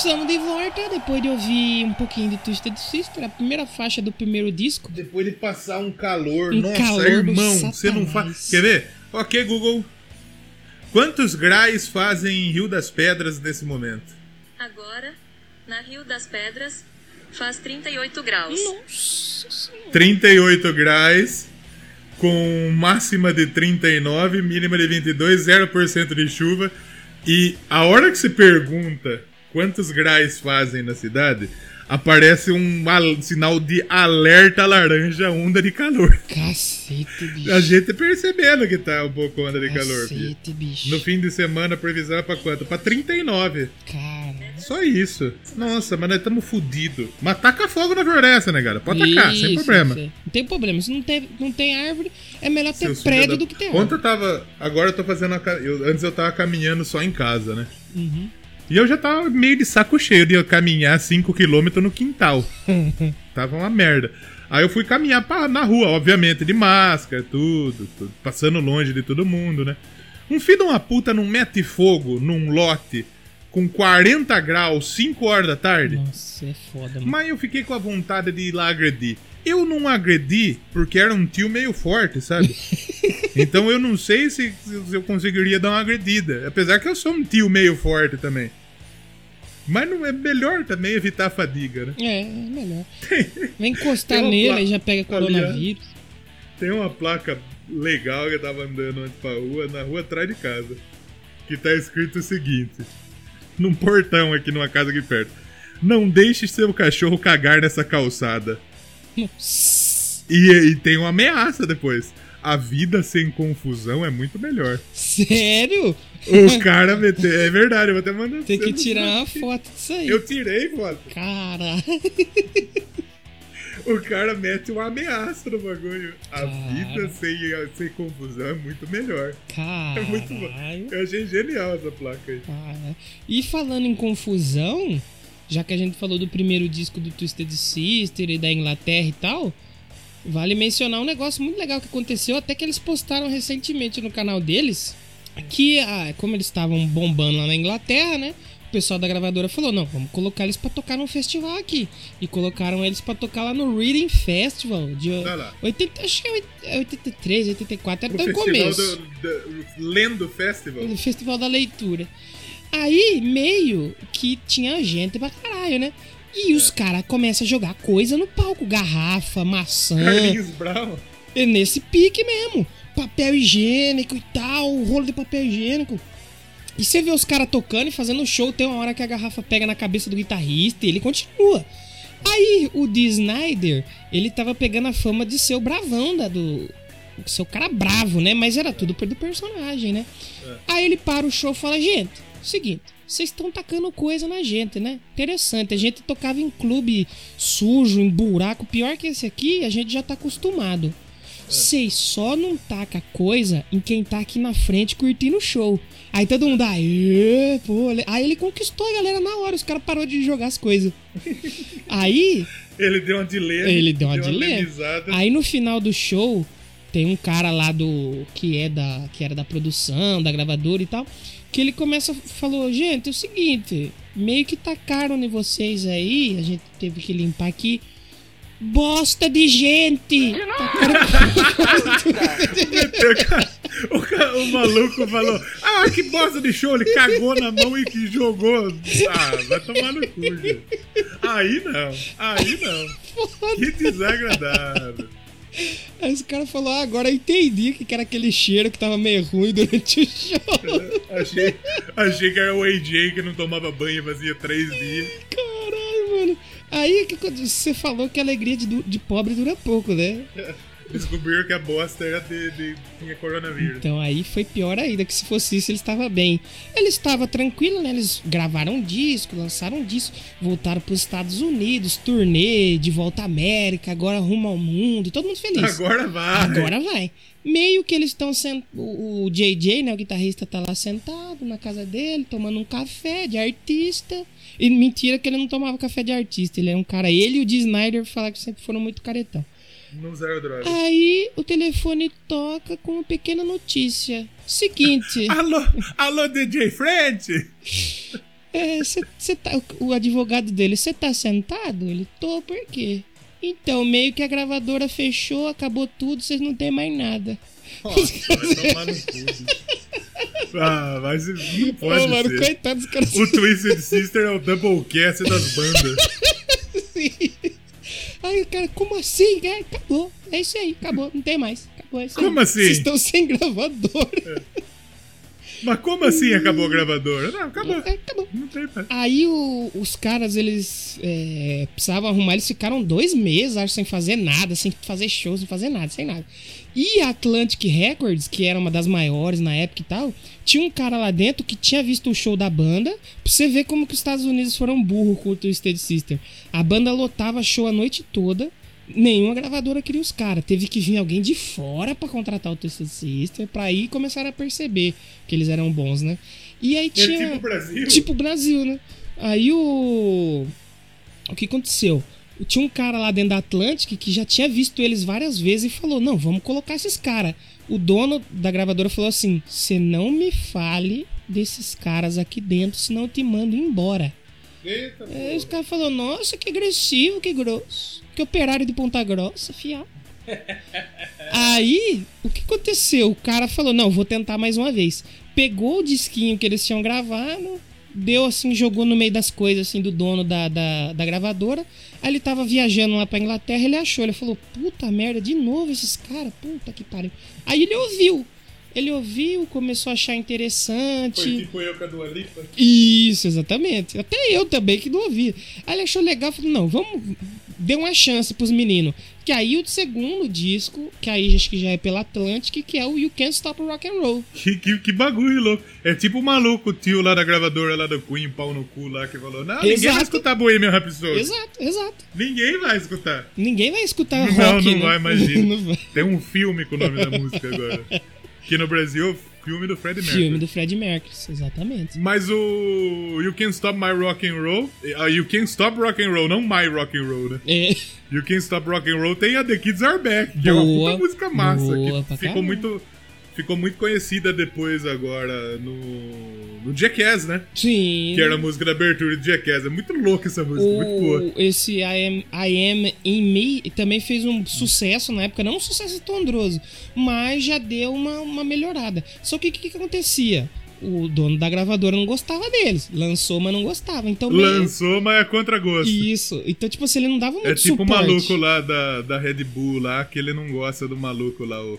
estamos de volta depois de ouvir um pouquinho de Twisted Sister, a primeira faixa do primeiro disco. Depois de passar um calor, Um nossa, calor do irmão, você não faz. Quer ver? Ok, Google. Quantos graus fazem em Rio das Pedras nesse momento? Agora, na Rio das Pedras, faz 38 graus. Nossa senhora. 38 graus, com máxima de 39, mínima de 22, 0% de chuva. E a hora que se pergunta quantos graus fazem na cidade, aparece um al- sinal de alerta laranja onda de calor. Cacete, bicho. A gente percebendo que tá um pouco onda de calor. filho. Cacete, bicho. No fim de semana, a previsão é pra quanto? Pra 39. Cara. Só isso. Nossa, mas nós estamos fudidos. Mas taca fogo na floresta, né, cara? Pode tacar, sem Isso, problema. isso aí. Não tem problema. Se não tem, não tem árvore, é melhor ter filhos prédio da- do que ter Ontem árvore. eu tava. Agora eu tô fazendo. A... eu- Antes eu tava caminhando só em casa, né? Uhum. E eu já tava meio de saco cheio de eu caminhar 5km no quintal. tava uma merda. Aí eu fui caminhar pra, na rua, obviamente, de máscara, tudo, tudo, passando longe de todo mundo, né? Um filho de uma puta não mete fogo num lote com 40 graus, 5 horas da tarde. Nossa, é foda, mano. Mas eu fiquei com a vontade de ir lá agredir. Eu não agredi porque era um tio meio forte, sabe? então eu não sei se, se eu conseguiria dar uma agredida. Apesar que eu sou um tio meio forte também. Mas não é melhor também evitar a fadiga, né? É, é melhor. Vem encostar nele pla- e já pega coronavírus. Tem uma placa legal que eu tava andando antes pra rua, na rua atrás de casa. Que tá escrito o seguinte: Num portão aqui numa casa aqui perto. Não deixe seu cachorro cagar nessa calçada. E, e tem uma ameaça depois. A vida sem confusão é muito melhor. Sério? Os caras meteram. É verdade, eu vou até mandar Tem que tirar uma foto disso aí. Eu tirei foto. Caralho. O cara mete uma ameaça no bagulho. A Cara. vida sem, sem confusão é muito melhor. É muito bom. Eu achei genial essa placa aí. Cara. E falando em confusão, já que a gente falou do primeiro disco do Twisted Sister e da Inglaterra e tal, vale mencionar um negócio muito legal que aconteceu, até que eles postaram recentemente no canal deles, que ah, como eles estavam bombando lá na Inglaterra, né? O pessoal da gravadora falou: não, vamos colocar eles pra tocar num festival aqui. E colocaram eles pra tocar lá no Reading Festival de Olha lá. 80, acho que é 83, 84, era No até o festival começo. do, do Lendo Festival. No Festival da Leitura. Aí, meio que tinha gente pra caralho, né? E É. os caras começam a jogar coisa no palco. Garrafa, maçã. Carlinhos Brown. É nesse pique mesmo. Papel higiênico e tal. Rolo de papel higiênico. E você vê os caras tocando e fazendo show. Tem uma hora que a garrafa pega na cabeça do guitarrista e ele continua. Aí o Dee Snyder, ele tava pegando a fama de ser o bravão da, do. Ser o cara bravo, né? Mas era tudo do personagem, né? Aí ele para o show e fala: Gente, seguinte, vocês estão tacando coisa na gente, né? Interessante. A gente tocava em clube sujo, em buraco. Pior que esse aqui, a gente já tá acostumado. Vocês só não taca coisa em quem tá aqui na frente curtindo o show. Aí todo mundo, aê, pô. le-" Aí ele conquistou a galera na hora, os caras parou de jogar as coisas. Aí, Ele deu uma delay. ele deu uma amenizada. Aí no final do show, tem um cara lá do. que é da. que era da produção, da gravadora e tal. Que ele começa, falou, gente, é o seguinte, meio que tacaram em vocês aí, a gente teve que limpar aqui. Bosta de gente! O, ca- o maluco falou: Ah, que bosta de show! Ele cagou na mão e que jogou. Ah, vai tomar no cu, gente. Aí não, aí não. Que desagradável. Aí esse cara falou, ah, agora eu entendi que era aquele cheiro que tava meio ruim durante o show. Achei, achei que era o AJ que não tomava banho fazia três dias. Caralho, mano. Aí que você falou que a alegria de, de pobre dura pouco, né? Descobriram que a bosta era de, de- tinha coronavírus. Então aí foi pior ainda, que se fosse isso ele estava bem. Ele estava tranquilo, né? Eles gravaram um disco, lançaram um disco, voltaram para os Estados Unidos, turnê, de volta à América, agora rumo ao mundo, todo mundo feliz. Agora vai. Agora vai. Meio que eles estão sent... o, o JJ, né, o guitarrista tá lá sentado na casa dele, tomando um café de artista. E mentira que ele não tomava café de artista, ele é um cara, ele e o Dee Snyder falaram que sempre foram muito caretão. Não zero droga. Aí o telefone toca com uma pequena notícia. Seguinte. alô, alô, DJ Fred? É, cê, cê tá, o, advogado dele, você tá sentado? Ele, tô, por quê? Então, meio que a gravadora fechou, acabou tudo, vocês não tem mais nada. Nossa, vai tomar no cu. Ah, mas não pode Ô, mano, ser. coitado dos caras. O Twisted Sister é o Doublecast das bandas. Aí o cara, como assim? É, acabou. É isso aí, acabou, não tem mais. Acabou, é isso aí. Como assim? Vocês estão sem gravador. Mas como assim acabou a gravadora? Não, acabou. É, acabou. Não tem mais. Aí o- os caras, eles é, precisavam arrumar, eles ficaram dois meses, acho, sem fazer nada, sem fazer show, sem fazer nada, sem nada. E a Atlantic Records, que era uma das maiores na época e tal, tinha um cara lá dentro que tinha visto o show da banda, pra você ver como que os Estados Unidos foram burros com o Twisted Sister. A banda lotava show a noite toda, nenhuma gravadora queria os caras. Teve que vir alguém de fora pra contratar o Twisted Sister, pra aí começaram a perceber que eles eram bons, né? E aí É tinha... tipo Brasil? Tipo Brasil, né? Aí o. O que aconteceu? Tinha um cara lá dentro da Atlantic que já tinha visto eles várias vezes e falou: Não, vamos colocar esses caras. O dono da gravadora falou assim: Você não me fale desses caras aqui dentro, senão eu te mando embora. Eita, Aí os caras falaram: Nossa, que agressivo, que grosso. Que operário de Ponta Grossa, fiado. Aí, o que aconteceu? O cara falou: Não, vou tentar mais uma vez. Pegou o disquinho que eles tinham gravado, deu assim, jogou no meio das coisas assim do dono da, da, da gravadora. Aí ele tava viajando lá pra Inglaterra, ele achou, ele falou: Puta merda, de novo esses caras, puta que pariu. Aí ele ouviu. Ele ouviu, começou a achar interessante. Foi tipo eu com a Dua Lipa. Isso, exatamente. Até eu também que não ouvia. Aí ele achou legal, falou, não, vamos... Deu uma chance pros meninos. Que aí o segundo disco, que aí acho que já é pela Atlantic, que é o You Can't Stop Rock and Roll. Que, que, que bagulho louco. É tipo o maluco, o tio lá da gravadora lá do Queen, pau no cu lá, que falou: Não, ninguém Exato. vai escutar Bohemian Rhapsody. Exato, exato. Ninguém vai escutar. Ninguém vai escutar Não, rock, não né? vai, imagina. Não vai. Tem um filme com o nome da música agora. Que no Brasil filme do Freddie Mercury. Filme do Fred Mercury, exatamente. Mas o You Can't Stop My Rock and Roll, uh, You Can't Stop Rock and Roll, não My Rock and Roll, né? É, You Can't Stop Rock and Roll tem a The Kids Are Back, que é uma Boa, puta música massa, boa que ficou caramba. muito ficou muito conhecida depois agora no no Jackass, né? sim. Que era a música da abertura de Jackass. É muito louca essa música, muito boa. O, esse I am, I am in Me também fez um sucesso na época, não um sucesso estondroso, mas já deu uma, uma melhorada. Só que o que, que acontecia? O dono da gravadora não gostava deles. Lançou, mas não gostava. Então, Lançou, mas é contra gosto. Isso. Então, tipo assim, ele não dava muito É tipo o suporte. maluco lá da, da Red Bull lá, que ele não gosta do maluco lá, o,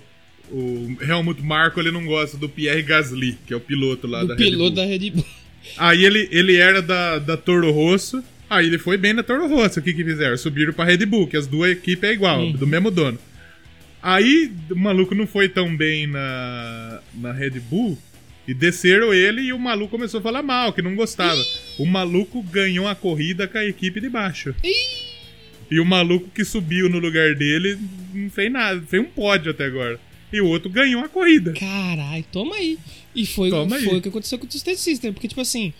o Helmut Marko, ele não gosta do Pierre Gasly, que é o piloto lá da do Red piloto Bull. da Red Bull. Aí ele, ele era da, da Toro Rosso, aí ele foi bem na Toro Rosso, o que que fizeram? Subiram pra Red Bull, que as duas equipes é igual, Uhum. do mesmo dono. Aí o maluco não foi tão bem na, na Red Bull, e desceram ele e o maluco começou a falar mal, que não gostava. O maluco ganhou a corrida com a equipe de baixo. E o maluco que subiu no lugar dele não fez nada, fez um pódio até agora. E o outro ganhou a corrida. Caralho, toma aí. E foi, Toma aí. foi o que aconteceu com o Twisted Sister. Porque, tipo assim,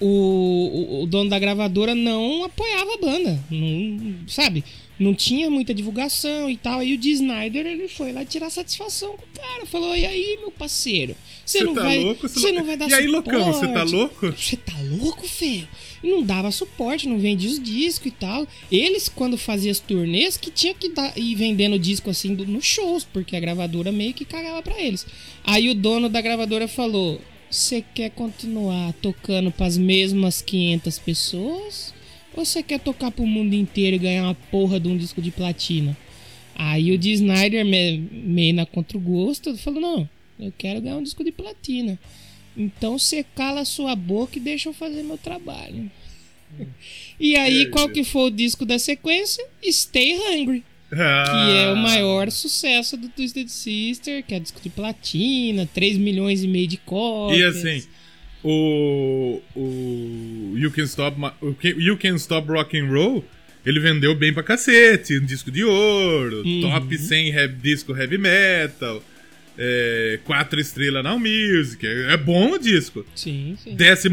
o, o, dono da gravadora não apoiava a banda. Não, sabe? Não tinha muita divulgação e tal. Aí o Dee Snyder, ele foi lá tirar satisfação com o cara. Falou, e aí, meu parceiro? Você não tá vai, louco? Você não vai dar E aí, suporte. loucão, você tá louco? Você tá louco, feio? E não dava suporte, não vendia os discos e tal. Eles, quando faziam as turnês, que tinha que dar, ir vendendo disco assim nos shows, porque a gravadora meio que cagava pra eles. Aí o dono da gravadora falou: Você quer continuar tocando pras mesmas 500 pessoas? Ou você quer tocar pro mundo inteiro e ganhar uma porra de um disco de platina? Aí o Dee Snyder, me- meio na contra o gosto, falou: Não, eu quero ganhar um disco de platina. Então você cala a sua boca e deixa eu fazer meu trabalho. E aí, qual que foi o disco da sequência? Stay Hungry. Que é Ah. o maior sucesso do Twisted Sister, que é disco de platina, 3 milhões e meio de cópias. E assim, o, o You Can Stop You Can Stop Rock and Roll, ele vendeu bem pra cacete, um disco de ouro, Uhum. top 100 heavy, disco heavy metal, é, quatro estrelas na Music, é, é bom o disco. Sim, sim. 14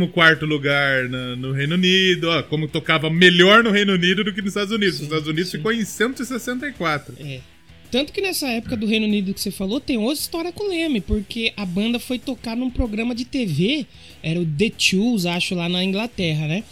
lugar na- no Reino Unido, ó, como tocava melhor no Reino Unido do que nos Estados Unidos. Nos Estados Unidos ficou em 164. É. Tanto que nessa época do Reino Unido que você falou, tem outra história com o Leme, porque a banda foi tocar num programa de TV, era o The Tools, acho, lá na Inglaterra, né?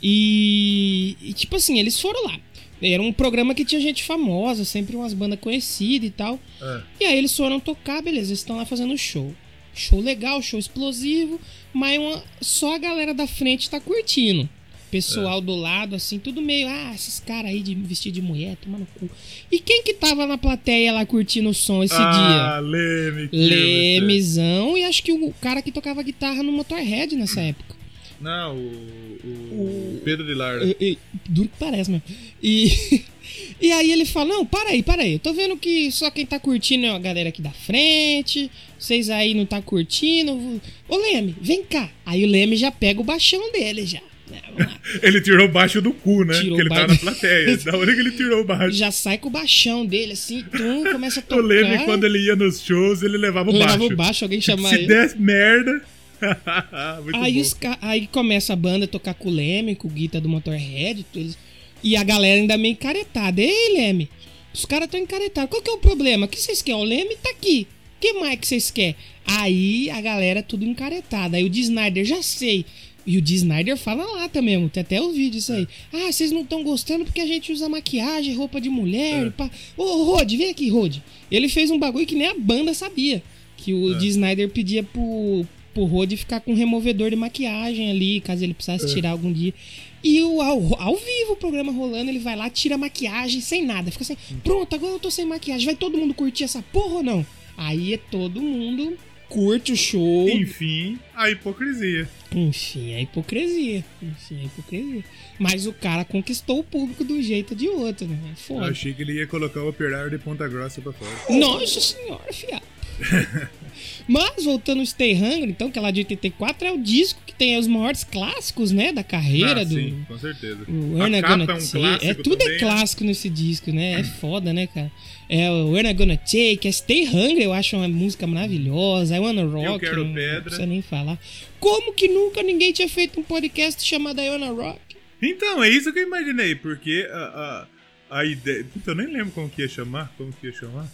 E, e, tipo assim, eles foram lá. Era um programa que tinha gente famosa, sempre umas bandas conhecidas e tal. É. E aí eles foram tocar, beleza, eles estão lá fazendo show. Show legal, show explosivo, mas uma- só a galera da frente tá curtindo. Pessoal do lado, assim, tudo meio, ah, esses caras aí de vestido de mulher, tomando cu. E quem que tava na plateia lá curtindo o som esse ah, dia? Leme. que Lemezão e acho que o cara que tocava guitarra no Motorhead nessa época. Não, o, o Pedro de Lara. E- e- duro que parece mesmo. E, e aí ele fala: Não, para aí, para aí. Eu tô vendo que só quem tá curtindo é a galera aqui da frente. Vocês aí não tá curtindo. Ô Leme, vem cá. Aí o Leme já pega o baixão dele já. né? Ele tirou o baixo do cu, né? Tirou Porque ele o tá na plateia. da hora que ele tirou o baixo. Já sai com o baixão dele, assim, tum, começa a O tocar. Leme, quando ele ia nos shows, ele levava o Ele baixo. levava o baixo, alguém chamava Se ele. der merda. Aí, os aí começa a banda a tocar com o Leme, com o guitar do Motorhead. isso. E a galera ainda meio encaretada. Ei, Leme, os caras estão encaretados. Qual que é o problema? O que vocês querem? O Leme tá aqui. O que mais que vocês querem? Aí a galera tudo encaretada. Aí o Dee Snyder, já sei. E o Dee Snyder fala lá também, tem até os vídeos isso aí. Ah, vocês não estão gostando porque a gente usa maquiagem, roupa de mulher. e pá. Ô, Rod, vem aqui, Rod. Ele fez um bagulho que nem a banda sabia. Que o Dee Snyder pedia pro, pro Rod ficar com um removedor de maquiagem ali, caso ele precisasse tirar algum dia. E o, ao, ao vivo o programa rolando, ele vai lá, tira a maquiagem sem nada. Fica assim, pronto, agora eu tô sem maquiagem. Vai todo mundo curtir essa porra ou não? Aí é todo mundo curte o show. Enfim, a hipocrisia. Enfim, é hipocrisia. Enfim, é hipocrisia. Mas o cara conquistou o público de um jeito ou de outro, né? É Eu Foda. achei que ele ia colocar o operário de Ponta Grossa pra fora. Nossa senhora, fiado. Mas, voltando ao Stay Hungry, então, que é lá de 84, é o disco que tem os maiores clássicos, né, da carreira Ah, do... sim, com certeza. O a We're Not capa Gonna é um Take. clássico É, tudo também, é clássico nesse disco, né? É foda, né, cara? É o Not Gonna Take, é Stay Hungry, eu acho uma música maravilhosa. I Wanna Rock, Quero não, Pedra. não precisa nem falar. Como que nunca ninguém tinha feito um podcast chamado I Wanna Rock? Então, é isso que eu imaginei, porque a, a, a ideia. Puta, eu nem lembro como que ia chamar. Como que ia chamar?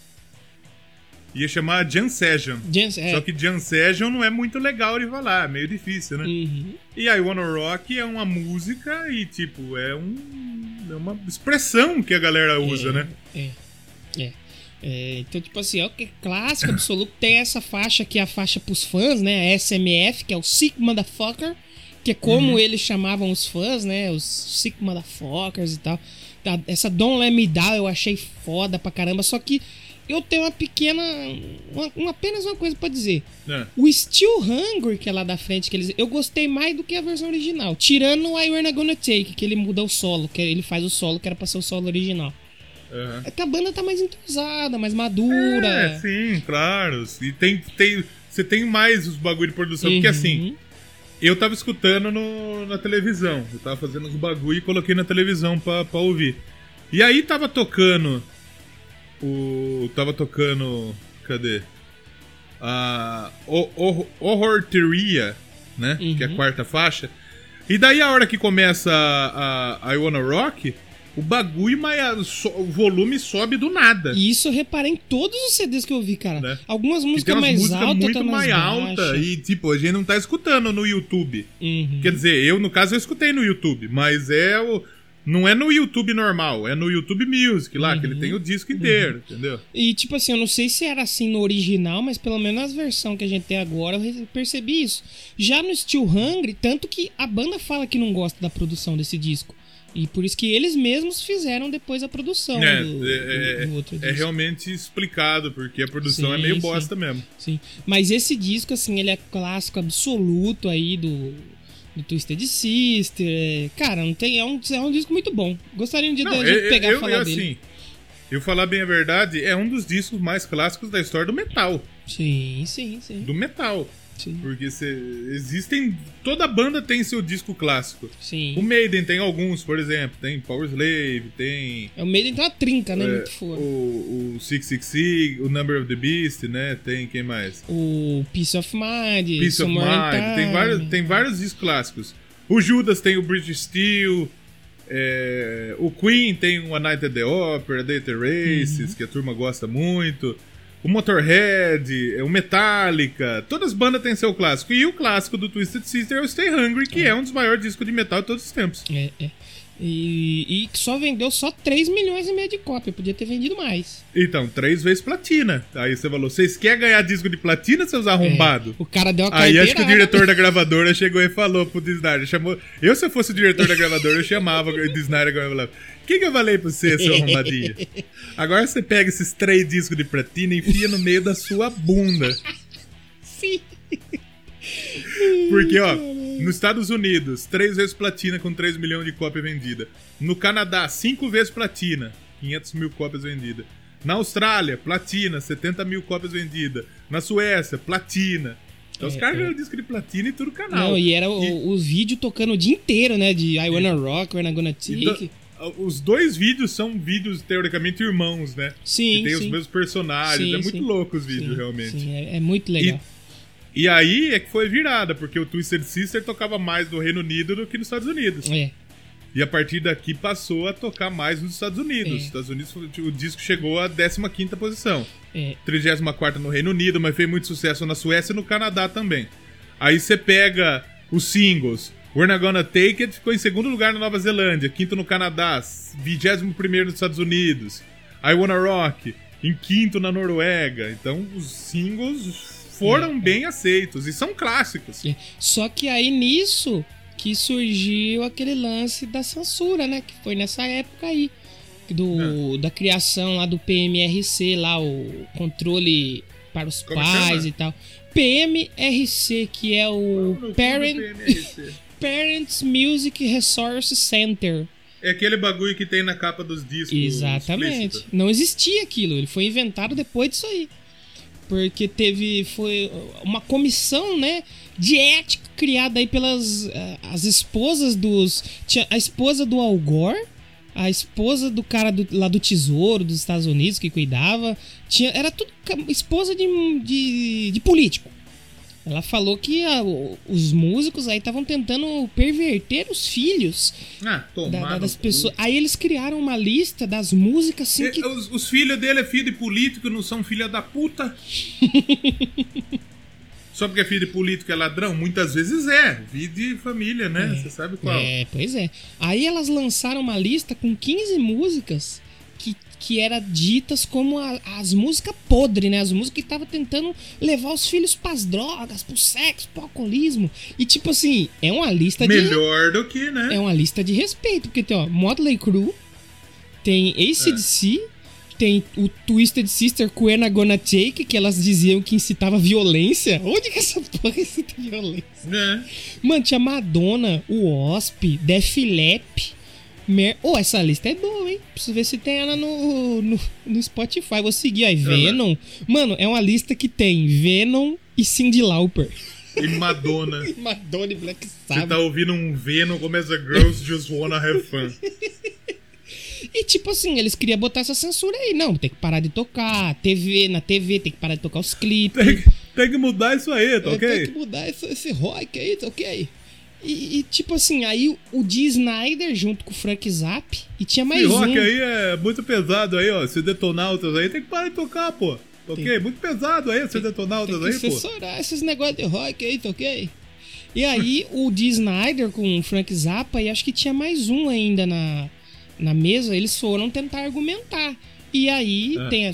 Ia chamar Jam Session. É. Só que Jam Session não é muito legal de falar, é meio difícil, né? Uhum. E I Wanna Rock é uma música e, tipo, é, um, é uma expressão que a galera usa, né? É, é. É, então, tipo assim, é o que é clássico absoluto. Tem essa faixa que é a faixa pros fãs, né? A SMF, que é o Sick Motherfucker, que é como Uhum. eles chamavam os fãs, né? Os Sick Motherfuckers e tal. Tá, Essa Don't Let Me Down eu achei foda pra caramba, só que eu tenho uma pequena. uma- uma- apenas uma coisa pra dizer. É. O Still Hungry, que é lá da frente, que eles, eu gostei mais do que a versão original. Tirando o I We're Not Gonna Take, que ele muda o solo, que ele faz o solo, que era pra ser o solo original. Aham. É que a banda tá mais entrosada, mais madura. É, sim, claro. E tem, tem, você tem mais os bagulho de produção. Porque Uhum. assim, eu tava escutando no, na televisão. Eu tava fazendo os bagulho e coloquei na televisão pra, pra ouvir. E aí tava tocando. O. Tava tocando. Cadê? A. o- o- Horrorteria, né? Que é a quarta faixa. E daí a hora que começa a, a I Wanna Rock, o bagulho, mas so- o volume sobe do nada. E isso eu reparei em todos os CDs que eu vi, cara. Né? Algumas músicas mais músicas altas, muito outras mais altas. baixas. E, tipo, a gente não tá escutando no YouTube. Uhum. Quer dizer, eu, no caso, eu escutei no YouTube, mas é o. Não é no YouTube normal, é no YouTube Music lá, que ele tem o disco inteiro, entendeu? E tipo assim, eu não sei se era assim no original, mas pelo menos nas versões que a gente tem agora eu percebi isso. Já no Still Hungry, tanto que a banda fala que não gosta da produção desse disco. E por isso que eles mesmos fizeram depois a produção É, do, é, do- do outro é disco. realmente explicado, porque a produção Sim, é meio sim. bosta mesmo. Sim. Mas esse disco, assim, ele é clássico absoluto aí do, do Twisted Sister. é- Cara, não tem, é, um, é um disco muito bom. Gostaria um dia Não, da gente pegar eu, e falar eu, dele. assim, eu falar bem a verdade, é um dos discos mais clássicos da história do metal. Sim, sim, sim. Do metal. Sim. Porque cê, existem. Toda banda tem seu disco clássico. Sim. O Maiden tem alguns, por exemplo. Tem Power Slave, tem. É o meio de uma trinca, né? é, Muito foda. o, o 666, o Number of the Beast, né? Tem quem mais? O Peace of Mind, Peace of Mind, tem vários, tem vários discos clássicos. O Judas tem o British Steel. é, o Queen tem o A Night at the Opera, Data Races, Uhum. que a turma gosta muito. O Motorhead, é, o Metallica, todas as bandas têm seu clássico. E o clássico do Twisted Sister é o Stay Hungry, que é, um dos maiores discos de metal de todos os tempos. É, é. E, e só vendeu só 3 milhões e meio de cópia. Podia ter vendido mais. Então, três vezes platina. Aí você falou: vocês querem ganhar disco de platina, seus arrombados? O cara deu uma Aí acho que o diretor da gravadora chegou e falou pro Disney, chamou. Eu, se eu fosse o diretor da gravadora, eu chamava o Disney agora e falava: O que, que eu falei pra você, seu arrombadinho? Agora você pega esses três discos de platina e enfia no meio da sua bunda. Sim. Porque, ó, nos Estados Unidos, três vezes platina com 3 milhões de cópias vendidas. No Canadá, cinco vezes platina, 500 mil cópias vendidas. Na Austrália, platina, 70 mil cópias vendidas. Na Suécia, platina. Então os É, caras é. ganham disco de platina em todo canal. Não, e era o, o vídeo tocando o dia inteiro, né? De I Wanna Rock, We're Not Gonna Take. Então, os dois vídeos são vídeos teoricamente irmãos, né? Sim, Que tem os sim. mesmos personagens. Sim, é muito sim. louco os vídeos, realmente. Sim, é, é muito legal. E aí é que foi virada, porque o Twisted Sister tocava mais no Reino Unido do que nos Estados Unidos. É. E a partir daqui passou a tocar mais nos Estados Unidos. É. Os Estados Unidos, o disco chegou à 15 posição. É. 34 no Reino Unido, mas fez muito sucesso na Suécia e no Canadá também. Aí você pega os singles. We're Not Gonna Take It ficou em segundo lugar na Nova Zelândia, quinto no Canadá, 21 nos Estados Unidos. I Wanna Rock, em quinto na Noruega. Então os singles foram bem aceitos e são clássicos. É. Só que aí nisso que surgiu aquele lance da censura, né? Que foi nessa época aí. Do, Da criação lá do PMRC, lá, o controle para os Como pais chama? e tal. PMRC, que é o Parent, Parents Music Resource Center. É aquele bagulho que tem na capa dos discos. Exatamente. explícito. Não existia aquilo. Ele foi inventado depois disso aí. Porque teve. Foi uma comissão, né? De ética criada aí pelas. eh, as esposas dos. A esposa do Al Gore, a esposa do cara do- lá do Tesouro dos Estados Unidos que cuidava. Tinha, era tudo esposa de, de, de político. Ela falou que a- o- os músicos aí estavam tentando perverter os filhos Ah, da- das pessoas. Aí eles criaram uma lista das músicas assim que. E Os, os filhos dele é filho de político, não são filha da puta. Só porque é filho de político é ladrão? Muitas vezes é. Vida de família, né? Você sabe qual. É, pois é. Aí elas lançaram uma lista com 15 músicas que, que era ditas como a- as músicas podres, né? As músicas que estavam tentando levar os filhos pras drogas, pro sexo, pro alcoolismo. E tipo assim, é uma lista de. Melhor do que, né? É uma lista de respeito, porque tem, ó, Motley Crue, tem ACDC, tem o Twisted Sister Quena Gonna Take, que elas diziam que incitava violência. Onde que essa porra incita violência? É. Mano, tinha Madonna, o Wasp, Def Leppard. Mer... Oh, essa lista é boa, hein? Preciso ver se tem ela no, no, no Spotify. Vou seguir aí. Venom. Mano, é uma lista que tem Venom e Cindy Lauper. E Madonna. Madonna e Black Você Sabbath. tá ouvindo um Venom, começa Girls Just Wanna Have Fun. E tipo assim, eles queriam botar essa censura aí. Não, tem que parar de tocar. TV, na TV tem que parar de tocar os clipes. Tem, que- tem que mudar isso aí, tá É, ok? Tem que mudar esse, esse rock aí, tá ok? E, e, tipo assim, aí o Dee Snyder junto com o Frank Zapp. E tinha mais Esse rock um. aí é muito pesado aí, ó. Se detonautas aí, tem que parar de tocar, pô. Tá ok? Muito pesado aí, se Tem que aí, pô. censurar esses negócios de rock aí, tá ok? E aí o Dee Snyder com o Frank Zappa e acho que tinha mais um ainda na, na mesa, eles foram tentar argumentar. E aí, É. tem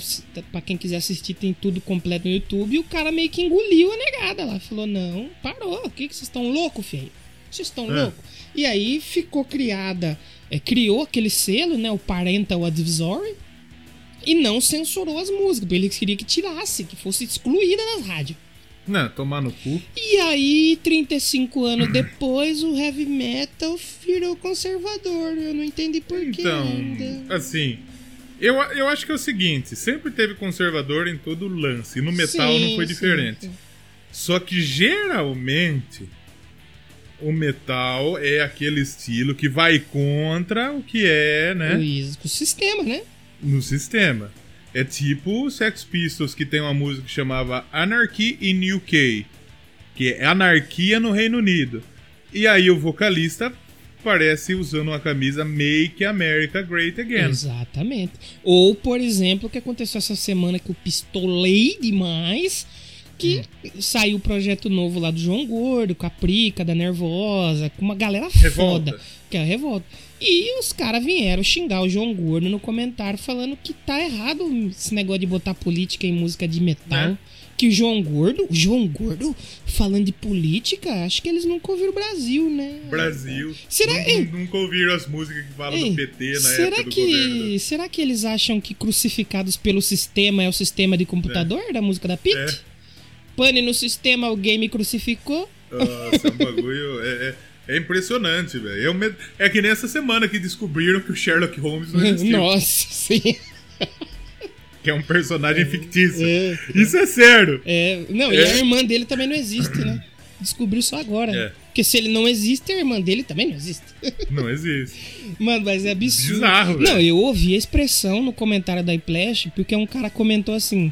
pra quem quiser assistir, tem tudo completo no YouTube. E o cara meio que engoliu a negada lá. Falou: Não, parou. O que que vocês estão loucos, filho? Vocês estão É. loucos? E aí ficou criada, é, criou aquele selo, né? O Parental Advisory. E não censurou as músicas. porque Eles queriam que tirasse, que fosse excluída das rádios. Não, tomar no cu. E aí, 35 anos depois, o heavy metal virou conservador. Eu não entendi por que Então, ainda. assim, eu, eu acho que é o seguinte, sempre teve conservador em todo lance, e no metal Sim, não foi diferente. sim. Só que geralmente o metal é aquele estilo que vai contra o que é, né, o sistema, né? no sistema. É tipo o Sex Pistols que tem uma música que chamava Anarchy in UK, que é anarquia no Reino Unido. E aí o vocalista parece usando uma camisa Make America Great Again. Exatamente. Ou, por exemplo, o que aconteceu essa semana que eu pistolei demais. Que saiu o projeto novo lá do João Gordo, com a Prica, da Nervosa, com uma galera Revolta. foda. Que é a revolta. E os caras vieram xingar o João Gordo no comentário falando que tá errado esse negócio de botar política em música de metal. Né? Que o João Gordo, o João Gordo, falando de política, acho que eles nunca ouviram o Brasil, né? Brasil. Será- Ei. Nunca ouviram as músicas que falam Ei, do PT na será época que, governo. Será que eles acham que crucificados pelo sistema é o sistema de computador da música da Pit? É. Pane no sistema, alguém me crucificou? Nossa, é um bagulho. É, é- é impressionante, velho. É, med- é que nessa semana que descobriram que o Sherlock Holmes não existiu. Nossa, sim. Que é um personagem fictício. É. Isso é sério. É, não, e É. a irmã dele também não existe, né? Descobriu só agora. É. Porque se ele não existe, a irmã dele também não existe. Não existe. Mano, mas é absurdo. Bizarro, velho. Não, eu ouvi a expressão no comentário da iPlash, porque um cara comentou assim: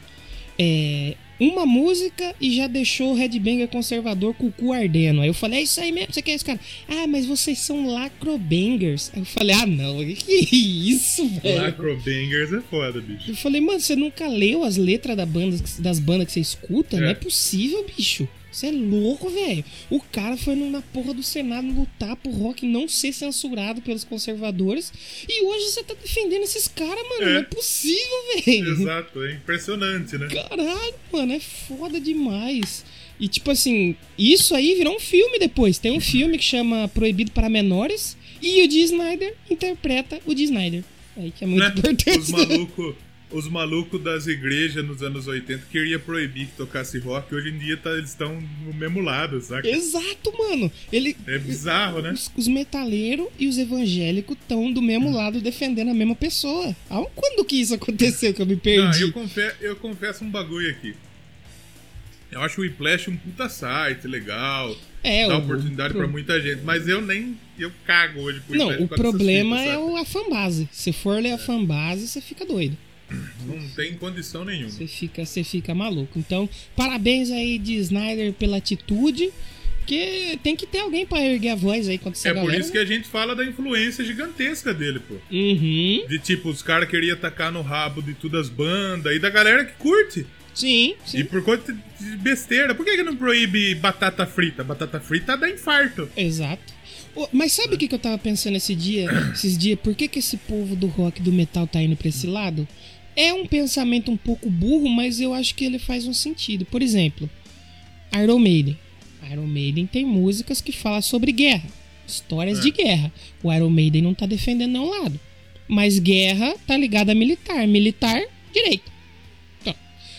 é, uma música e já deixou o Headbanger conservador com o cu ardendo. Aí eu falei, é isso aí mesmo, você quer isso, cara? Ah, mas vocês são lacrobangers. Aí eu falei, ah, não, que isso, velho? Lacrobangers é foda, bicho. Eu falei, mano, você nunca leu as letras da banda, das bandas que você escuta? É. Não é possível, bicho. Você é louco, velho. O cara foi na porra do Senado lutar pro rock não ser censurado pelos conservadores. E hoje você tá defendendo esses caras, mano. É. Não é possível, velho. Exato, é impressionante, né? Caralho, mano, é foda demais. E tipo assim, isso aí virou um filme depois. Tem um filme que chama Proibido para Menores. E o Dee Snyder interpreta o Dee Snyder. Aí que é muito Né? importante. Os malucos os maluco das igrejas nos anos 80 queria proibir que tocasse rock. Hoje em dia tá- eles estão no mesmo lado, saca? Exato, mano. Ele, É bizarro, né? os, os metaleiros e os evangélicos estão do mesmo lado defendendo a mesma pessoa. Ah, Quando que isso aconteceu que eu me Não, perdi? eu, confe- eu confesso um bagulho aqui. Eu acho o Whiplash um puta site, legal. É, dá o- oportunidade pra muita gente. Mas eu nem. Eu cago hoje pro Não, Whiplash o por problema é a fanbase. Se for ler a fanbase, você fica doido. Não tem condição nenhuma. Você fica, você fica maluco. Então, parabéns aí de Snyder pela atitude. Que tem que ter alguém pra erguer a voz aí contra essa É por galera. isso que a gente fala da influência gigantesca dele, pô. Uhum. De tipo, os caras queriam tacar no rabo de todas as bandas e da galera que curte. Sim, sim. E por conta de besteira. Por que, que não proíbe batata frita? Batata frita dá infarto. Exato. Mas sabe o que, que eu tava pensando esse dia, esses dias? Por que, que esse povo do rock do metal tá indo pra esse lado? É um pensamento um pouco burro, mas eu acho que ele faz um sentido. Por exemplo, Iron Maiden. Iron Maiden tem músicas que falam sobre guerra, histórias de guerra. O Iron Maiden não tá defendendo nenhum lado. Mas guerra tá ligada a militar. Militar, direito.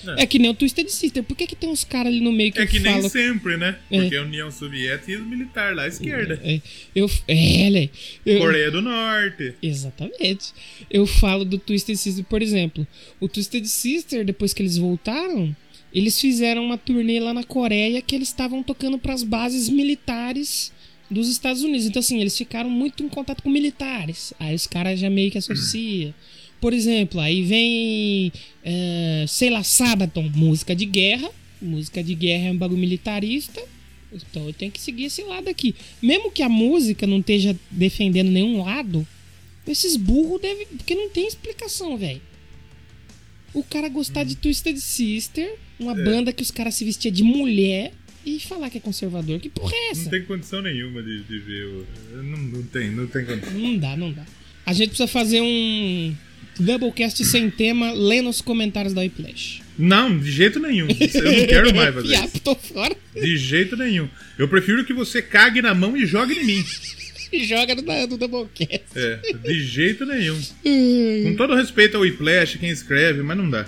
Então, é. que nem o Twisted Sister. Por que, que tem uns caras ali no meio que É que nem falam sempre, né? É. Porque a União Soviética e os militares lá à esquerda. É, eu, é? Eu- Coreia do Norte. Exatamente. Eu falo do Twisted Sister, por exemplo. O Twisted Sister, depois que eles voltaram, eles fizeram uma turnê lá na Coreia que eles estavam tocando pras bases militares dos Estados Unidos. Então, assim, eles ficaram muito em contato com militares. Aí os caras já meio que associam. Por exemplo, aí vem, é, sei lá, Sabaton, música de guerra. Música de guerra é um bagulho militarista. Então eu tenho que seguir esse lado aqui. Mesmo que a música não esteja defendendo nenhum lado, esses burros devem. Porque não tem explicação, velho. O cara gostar de Twisted Sister, uma É. banda que os caras se vestiam de mulher e falar que é conservador. Que porra é essa? Não tem condição nenhuma de, de ver. o- Não, não tem, não tem condição. Não dá, não dá. A gente precisa fazer um Doublecast sem tema, lendo os comentários da Whiplash. Não, de jeito nenhum. Eu não quero mais fazer Fiapo, isso. tô fora. De jeito nenhum. Eu prefiro que você cague na mão e jogue em mim. E joga no, no Doublecast. É, de jeito nenhum. Com todo respeito ao Whiplash, quem escreve, mas não dá.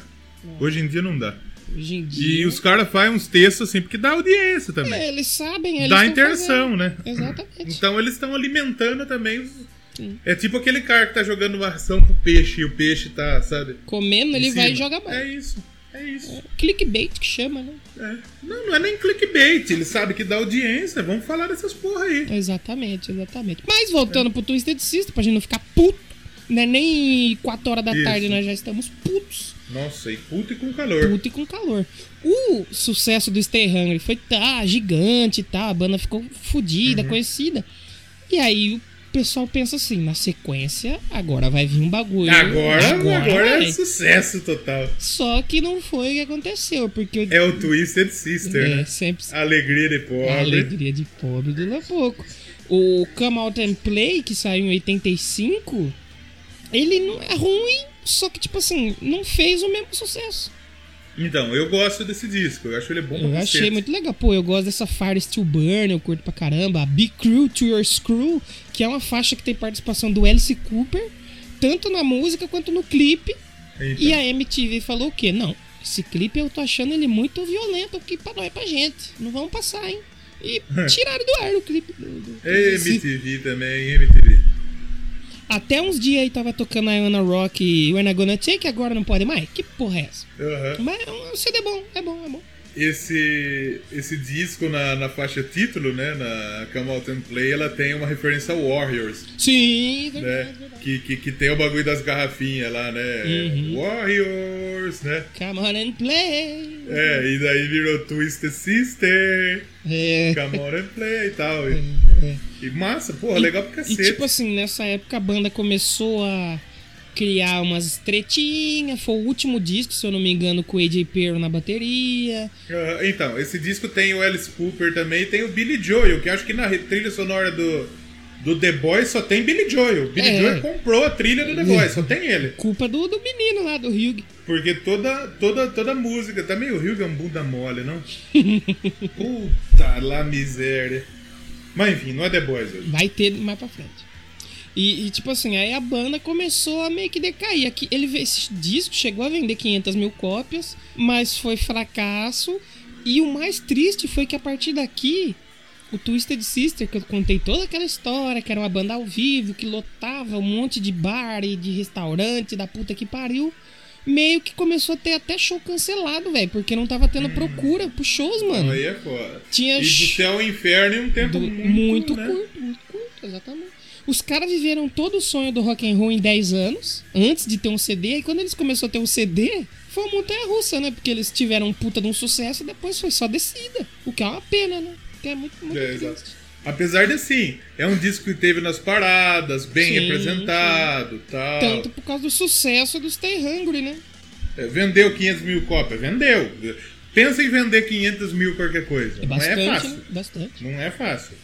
Hoje em dia não dá. Hoje em dia. E os caras fazem uns textos assim, porque dá audiência também. É, eles sabem, eles dá interação, fazendo. né? Exatamente. Então eles estão alimentando também os. Sim. É tipo aquele cara que tá jogando uma ação pro peixe e o peixe tá, sabe? Comendo, ele vai e joga mais. É isso, é isso. Clickbait que chama, né? É. Não, não é nem clickbait, ele sabe que dá audiência, vamos falar dessas porra aí. Exatamente, exatamente. Mas voltando pro Twisted Sister, pra gente não ficar puto, né? Nem 4 horas da Isso. tarde nós já estamos putos. Nossa, e puto e com calor. Puto e com calor. O sucesso do Stay Hungry foi tá, gigante e tá, a banda ficou fodida, Uhum. conhecida. E aí o pessoal pensa assim, na sequência, agora vai vir um bagulho. Agora, agora, vai. é sucesso total. Só que não foi o que aconteceu, porque É o Twisted Sister, É, né? sempre Alegria de pobre. A alegria de pobre dura pouco. O Come Out and Play, que saiu em 85, ele não é ruim, só que, tipo assim, não fez o mesmo sucesso. Então, eu gosto desse disco, eu acho ele bom Eu achei muito legal. Pô, eu gosto dessa Fire Still Burn, eu curto pra caramba. A Be Crew to Your Screw, que é uma faixa que tem participação do Alice Cooper, tanto na música quanto no clipe. Então. E a MTV falou o quê? Não, esse clipe eu tô achando ele muito violento aqui pra nós, pra gente. Não vamos passar, hein? E tiraram do ar o clipe. Do, do, É MTV também, MTV. Até uns dias aí tava tocando a Ana Rock e When I Gonna Take, agora não pode mais? Que porra é essa? Aham. Mas é um CD bom, é bom, é bom. Esse, esse disco na, na faixa título, né, na Come Out and Play, ela tem uma referência ao Warriors. Sim, né? verdade, verdade. Que, que, que tem o bagulho das garrafinhas lá, né? Uhum. Warriors, né? Come on and play. É, e daí virou Twisted Sister, É. Come On and Play e tal. E, é. e massa, porra, legal pra E cacete. tipo assim, nessa época a banda começou a criar umas tretinhas. Foi o último disco, se eu não me engano, com o AJ Perro na bateria. Ah, então, esse disco tem o Alice Cooper também e tem o Billy Joel, que acho que na trilha sonora do, do The Boys só tem Billy Joel. Billy É. Joel comprou a trilha do The Boys, só tem ele. Culpa do, do menino lá, do Hugh. Porque toda, toda, toda música. Também o Hugh é um bunda mole, não? Puta lá miséria. Mas enfim, não é The Boys hoje. Vai ter mais pra frente. E, e, tipo assim, aí a banda começou a meio que decair. Aqui, ele, esse disco chegou a vender 500 mil cópias, mas foi fracasso. E o mais triste foi que a partir daqui, o Twisted Sister, que eu contei toda aquela história, que era uma banda ao vivo, que lotava um monte de bar e de restaurante da puta que pariu, meio que começou a ter até show cancelado, velho, porque não tava tendo procura pros shows, mano. Aí é foda. Tinha E do céu ao inferno em um tempo do- muito, muito né? curto, muito curto, exatamente. Os caras viveram todo o sonho do rock and roll em 10 anos, antes de ter um CD, e quando eles começaram a ter um CD, foi uma montanha russa, né? Porque eles tiveram um puta de um sucesso e depois foi só descida. O que é uma pena, né? Que é muito, muito É. Apesar de assim, é um disco que teve nas paradas, bem Sim, representado tal. Tanto por causa do sucesso do Stay Hungry, né? É, vendeu 500 mil cópias, vendeu. Pensa em vender 500 mil qualquer coisa. É não bastante, é fácil. né? Bastante. Não é fácil.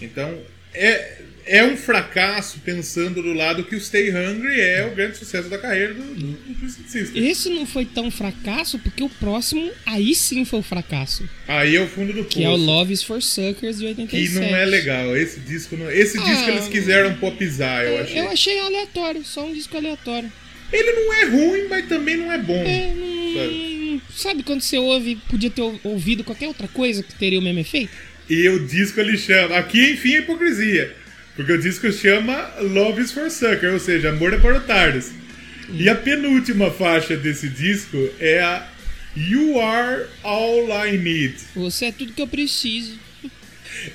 Então, é, é um fracasso pensando do lado que o Stay Hungry é o grande sucesso da carreira do, do, do Twisted Sister. Esse não foi tão fracasso, porque o próximo, aí sim foi o fracasso. Aí é o fundo do poço. Que é o Love is for Suckers de 87. Que não é legal. Esse disco não... Esse Ah, disco eles quiseram popizar, eu achei. Eu achei aleatório, só um disco aleatório. Ele não é ruim, mas também não é bom. É, hum, sabe quando você ouve, podia ter ou- ouvido qualquer outra coisa que teria o mesmo efeito? E o disco ele chama. Aqui, enfim, é hipocrisia. Porque o disco chama Love is for Sucker, ou seja, Amor é para otários. E a penúltima faixa desse disco é a You Are All I Need. Você é tudo que eu preciso.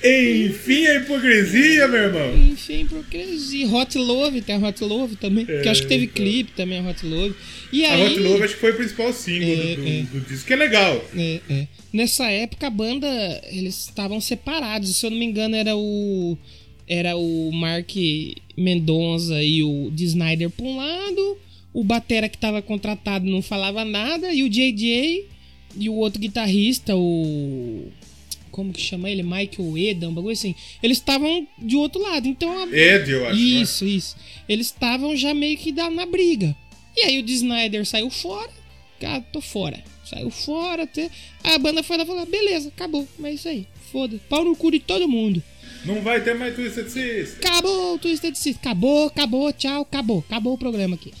Enfim, a hipocrisia, meu irmão. Enfim, hipocrisia. Hot Love, tem a Hot Love também. que eu acho que teve clipe também, a Hot Love. E A aí, Hot Love acho que foi o principal single É, do, é. do disco, que é legal. É, é. Nessa época a banda eles estavam separados. Se eu não me engano era o era o Mark Mendonça e o D. Snyder por um lado, o batera que estava contratado não falava nada e o JJ e o outro guitarrista, o como que chama ele? Michael Eda, um bagulho assim. Eles estavam de outro lado. Então a... Ed, eu acho, né? Isso, isso. Eles estavam já meio que na briga. E aí o D. Snyder saiu fora. Cara, tô fora. Saiu fora. Até... A banda foi lá e falou: beleza, acabou. Mas é isso aí. Foda. Pau no cu de todo mundo. Não vai ter mais Twisted Sister. Acabou o Twisted Sister. Acabou, acabou, tchau, acabou. Acabou o programa aqui.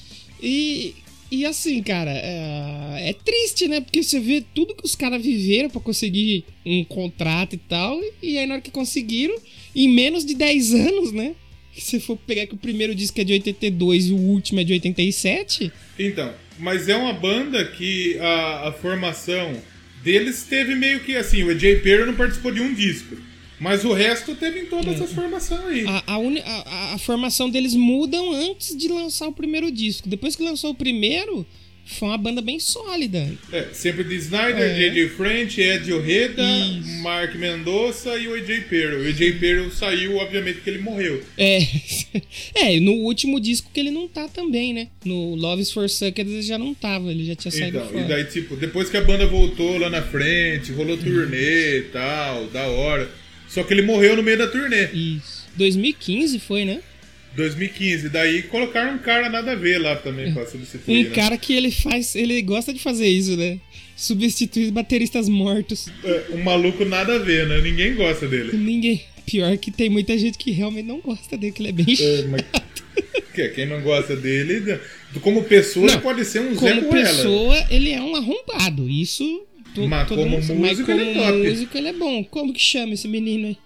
E, e assim, cara, é, é triste, né? Porque você vê tudo que os caras viveram pra conseguir um contrato e tal. E aí, na hora que conseguiram, em menos de 10 anos, né? Se for pegar que o primeiro disco é de 82 e o último é de 87. Então, mas é uma banda que a, a formação deles teve meio que assim, o AJ Perry não participou de um disco. Mas o resto teve em todas essas formações aí. A, a, uni- a- a- formação deles mudam antes de lançar o primeiro disco. Depois que lançou o primeiro, foi uma banda bem sólida. É, sempre de Snyder, É. J.J. French, Ed Isso. Mark Mendonça e o AJ Perry. O AJ Perry saiu, obviamente, que ele morreu. É. é, no último disco que ele não tá também, né? No Loves for Suckers ele já não tava, ele já tinha saído Então, fora. e daí, tipo, depois que a banda voltou lá na frente, rolou turnê e tal, da hora. Só que ele morreu no meio da turnê. Isso. 2015 foi, né? 2015. Daí colocaram um cara nada a ver lá também pra substituir. Um né? cara que ele faz, ele gosta de fazer isso, né? Substituir bateristas mortos. É, um maluco nada a ver, né? Ninguém gosta dele. Ninguém. Pior que tem muita gente que realmente não gosta dele, que ele é bem É, chato. mas que- quem não gosta dele, como pessoa, Não, pode ser um Zé Como pessoa, ele é um arrombado. Isso. To- Mas todo como mundo músico, Mas ele é como top. músico, ele é bom. Como que chama esse menino aí?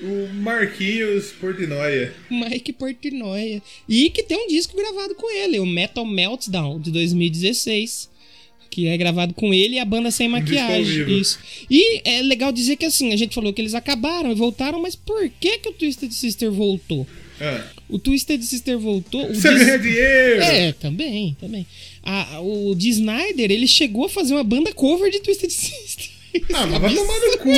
O Marquinhos Portnoia. Mike Portnoy. E que tem um disco gravado com ele, o Metal Meltdown, de 2016. Que é gravado com ele e a banda sem maquiagem. Isso. E é legal dizer que assim, a gente falou que eles acabaram e voltaram, mas por que, que o Twisted Sister voltou? Ah, O Twisted Sister voltou. Você dis- ganha dinheiro! É, também, também. A- o D. Snyder, ele chegou a fazer uma banda cover de Twisted Sister. Ah, mas vai tomar no cu.